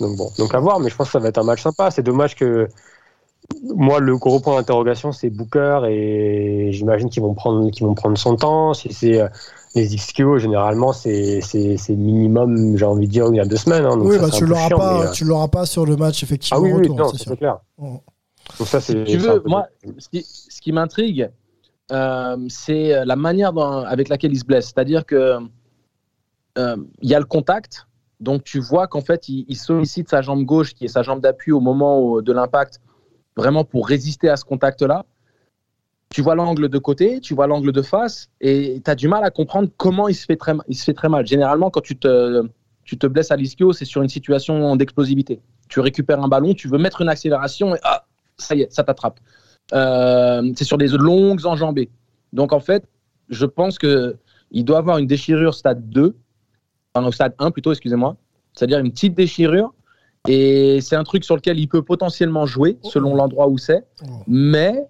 Donc bon, donc à voir. Mais je pense que ça va être un match sympa. C'est dommage que moi, le gros point d'interrogation, c'est Booker et j'imagine qu'ils vont prendre, qu'ils vont prendre son temps. Si c'est euh, les XQO, généralement, c'est, c'est, c'est minimum, j'ai envie de dire, il y a deux semaines. hein, donc oui, ça, bah, tu l'auras chiant, pas, mais, euh, tu l'auras pas sur le match Ah effectivement oui, oui, retour, non, c'est sûr. clair. Mm. Donc ça, c'est. tu veux, moi, ce qui, ce qui m'intrigue, euh, c'est la manière avec laquelle il se blesse. C'est-à-dire que euh, il y a le contact, donc tu vois qu'en fait, il, il sollicite sa jambe gauche, qui est sa jambe d'appui au moment où- de l'impact, vraiment pour résister à ce contact-là. Tu vois l'angle de côté, tu vois l'angle de face, et tu as du mal à comprendre comment il se fait très, mal. Généralement, quand tu te, tu blesses à l'ischio, c'est sur une situation d'explosivité. Tu récupères un ballon, tu veux mettre une accélération, et ah, ça y est, ça t'attrape. Euh, c'est sur des longues enjambées. Donc en fait, je pense que il doit avoir une déchirure stade 2, enfin stade 1 plutôt, excusez-moi, c'est-à-dire une petite déchirure. Et c'est un truc sur lequel il peut potentiellement jouer selon l'endroit où c'est, mais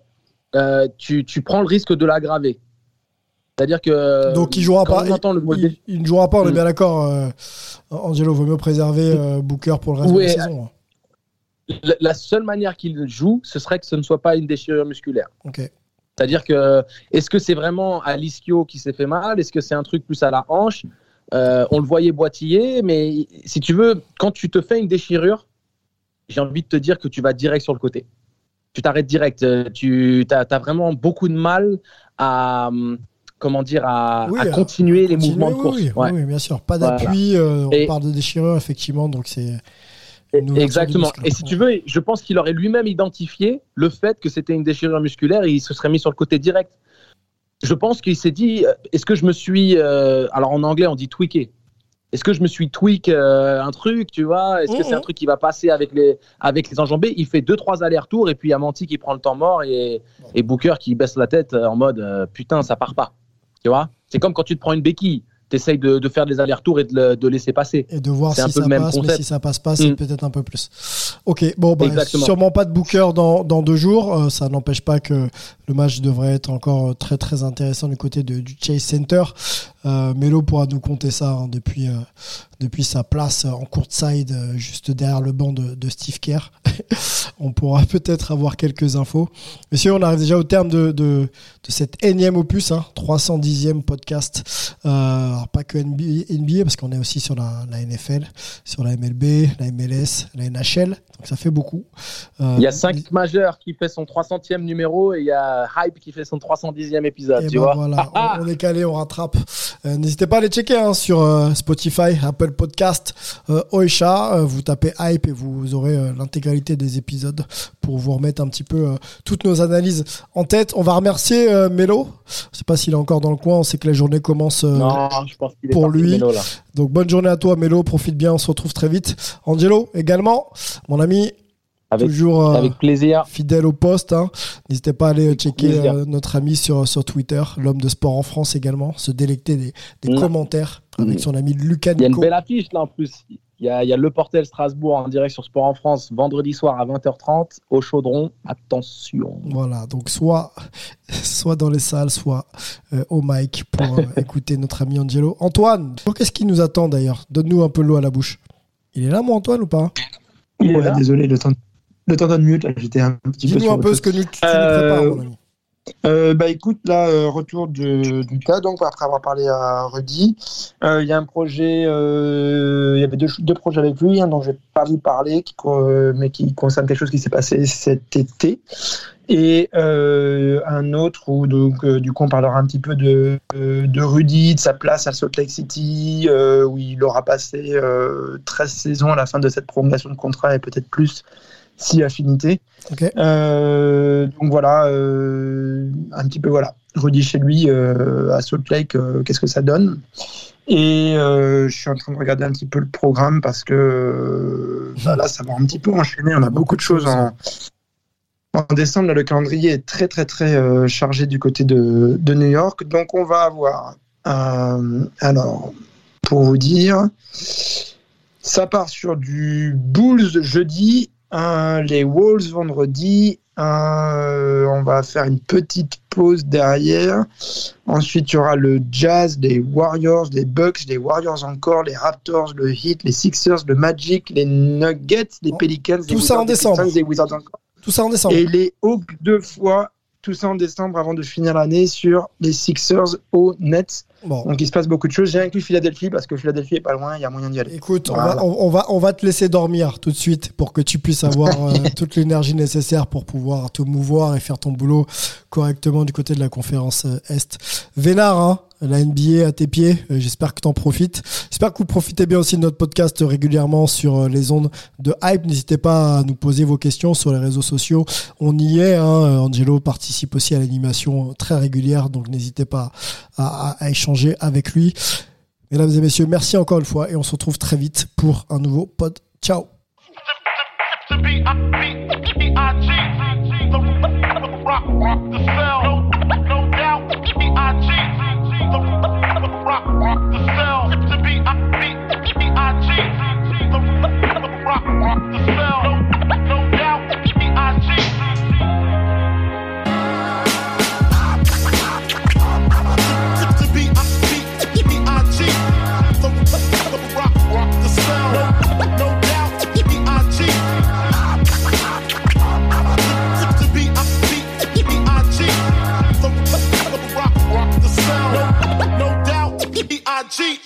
euh, tu, tu prends le risque de l'aggraver. C'est-à-dire que Donc il jouera pas. le il, il ne jouera pas, on est Mm. bien d'accord. euh, Angelo, vaut mieux préserver euh, Booker pour le reste Oui, de la saison. hein. la, la seule manière qu'il joue, ce serait que ce ne soit pas une déchirure musculaire. Ok. C'est-à-dire que, est-ce que c'est vraiment à l'ischio qui s'est fait mal? Est-ce que c'est un truc plus à la hanche? Euh, On le voyait boitiller, mais si tu veux, quand tu te fais une déchirure, j'ai envie de te dire que tu vas direct sur le côté. Tu t'arrêtes direct. Euh, Tu as, vraiment beaucoup de mal à, hum, comment dire, à, Oui, à à continuer les mouvements de course. Oui, Ouais. oui, bien sûr. Pas Voilà. d'appui. euh, on Et- parle de déchirure, effectivement. Donc c'est. Exactement. Et si tu veux, je pense qu'il aurait lui-même identifié le fait que c'était une déchirure musculaire et il se serait mis sur le côté direct. Je pense qu'il s'est dit, euh, est-ce que je me suis, euh, alors en anglais on dit tweaké. Est-ce que je me suis tweak euh, un truc, tu vois? Est-ce que c'est un Mhm. truc qui va passer avec les, avec les enjambées? Il fait deux trois allers-retours et puis il y a Manti qui prend le temps mort et, et Booker qui baisse la tête en mode euh, putain ça part pas. Tu vois? C'est comme quand tu te prends une béquille, tu essayes de, de faire des allers-retours et de, le- de laisser passer. Et de voir si un peu ça le même passe, mais concept. si ça passe pas, c'est Mm. peut-être un peu plus. Ok, bon, bah, Exactement. sûrement pas de Booker dans, dans deux jours. Euh, ça n'empêche pas que le match devrait être encore euh, très très intéressant du côté de, du Chase Center. Euh, Melo pourra nous compter ça hein, depuis, euh, depuis sa place en courtside, euh, juste derrière le banc de, de Steve Kerr. [laughs] on pourra peut-être avoir quelques infos. Messieurs, on arrive déjà au terme de, de, de cet énième opus, hein, 310e podcast. Euh, alors pas que NBA, NBA, parce qu'on est aussi sur la, la NFL, sur la MLB, la MLS, la NHL. Donc ça fait beaucoup. Il y a 5 majeurs qui fait son 300e numéro et il y a Hype qui fait son 310e épisode, Et tu ben vois. voilà, [laughs] on, on est calé, on rattrape. Euh, N'hésitez pas à les checker hein, sur euh, Spotify, Apple Podcast, euh, Oisha. Vous tapez Hype et vous aurez l'intégralité des épisodes pour vous remettre un petit peu toutes nos analyses en tête. On va remercier Melo. Je sais pas s'il est encore dans le coin. On sait que la journée commence. non, je pense qu'il est pour lui. Donc bonne journée à toi Melo, profite bien, on se retrouve très vite. Angelo également, mon ami, Avec, toujours euh, avec plaisir. fidèle au poste. hein. N'hésitez pas à aller checker euh, notre ami sur, sur Twitter, l'homme de sport en France également, se délecter des, des Mm. commentaires avec Mm. son ami Lucas Il y a une Nico. belle affiche là en plus. Il y a, il y a Le Portel Strasbourg en direct sur Sport en France vendredi soir à 20h30 au Chaudron. Attention. Voilà, donc soit, soit dans les salles, soit euh, au mic pour euh, [laughs] écouter notre ami Angelo. Antoine, qu'est-ce qui nous attend d'ailleurs? Donne-nous un peu l'eau à la bouche. Il est là, mon Antoine, ou pas? Il est Ouais. là, désolé, le temps, le temps de mute, j'étais un petit peu Dis-nous un peu ce que nous, tu nous Euh, prépares, ami. Euh, bah écoute, là, euh, retour de, du tas, donc après avoir parlé à Rudy, euh, il y a un projet, euh, il y avait deux, deux projets avec lui, hein, dont je vais pas vous parler, qui, euh, mais qui concerne quelque chose qui s'est passé cet été, et euh, un autre où donc euh, du coup on parlera un petit peu de, euh, de Rudy, de sa place à Salt Lake City, euh, où il aura passé euh, 13 saisons à la fin de cette prolongation de contrat et peut-être plus si affinité. Euh, donc voilà, euh, un petit peu voilà. Rudy chez lui euh, à Salt Lake, qu'est-ce que ça donne Et euh, je suis en train de regarder un petit peu le programme parce que bah là, ça va un petit peu enchaîner. On a beaucoup de choses en, En décembre, là, le calendrier est très très très euh, chargé du côté de, de New York. Donc on va avoir, euh, alors, pour vous dire, ça part sur du Bulls jeudi, euh, les Wolves vendredi. euh, on va faire une petite pause derrière. Ensuite, il y aura le Jazz, les Warriors, les Bucks, les Warriors encore, les Raptors, le Heat, les Sixers, le Magic, les Nuggets, les Pelicans, les Tout ça en Wizards, les décembre. Pistons, les Wizards encore. Tout ça en décembre. Et les Hawks deux fois, tout ça en décembre avant de finir l'année sur les Sixers au Nets. Bon. Donc il se passe beaucoup de choses. J'ai inclus Philadelphie parce que Philadelphie est pas loin, il y a moyen d'y aller. Écoute, on, va, on, on va, on va te laisser dormir tout de suite pour que tu puisses avoir euh, [laughs] toute l'énergie nécessaire pour pouvoir te mouvoir et faire ton boulot correctement du côté de la conférence euh, Est. Vénard, hein, la NBA à tes pieds, euh, j'espère que tu en profites. J'espère que vous profitez bien aussi de notre podcast régulièrement sur euh, les ondes de Hype. N'hésitez pas à nous poser vos questions sur les réseaux sociaux. On y est, hein. Euh, Angelo participe aussi à l'animation très régulière, donc n'hésitez pas à, échanger avec lui. Mesdames et messieurs, merci encore une fois et on se retrouve très vite pour un nouveau pod. Ciao B.I.G.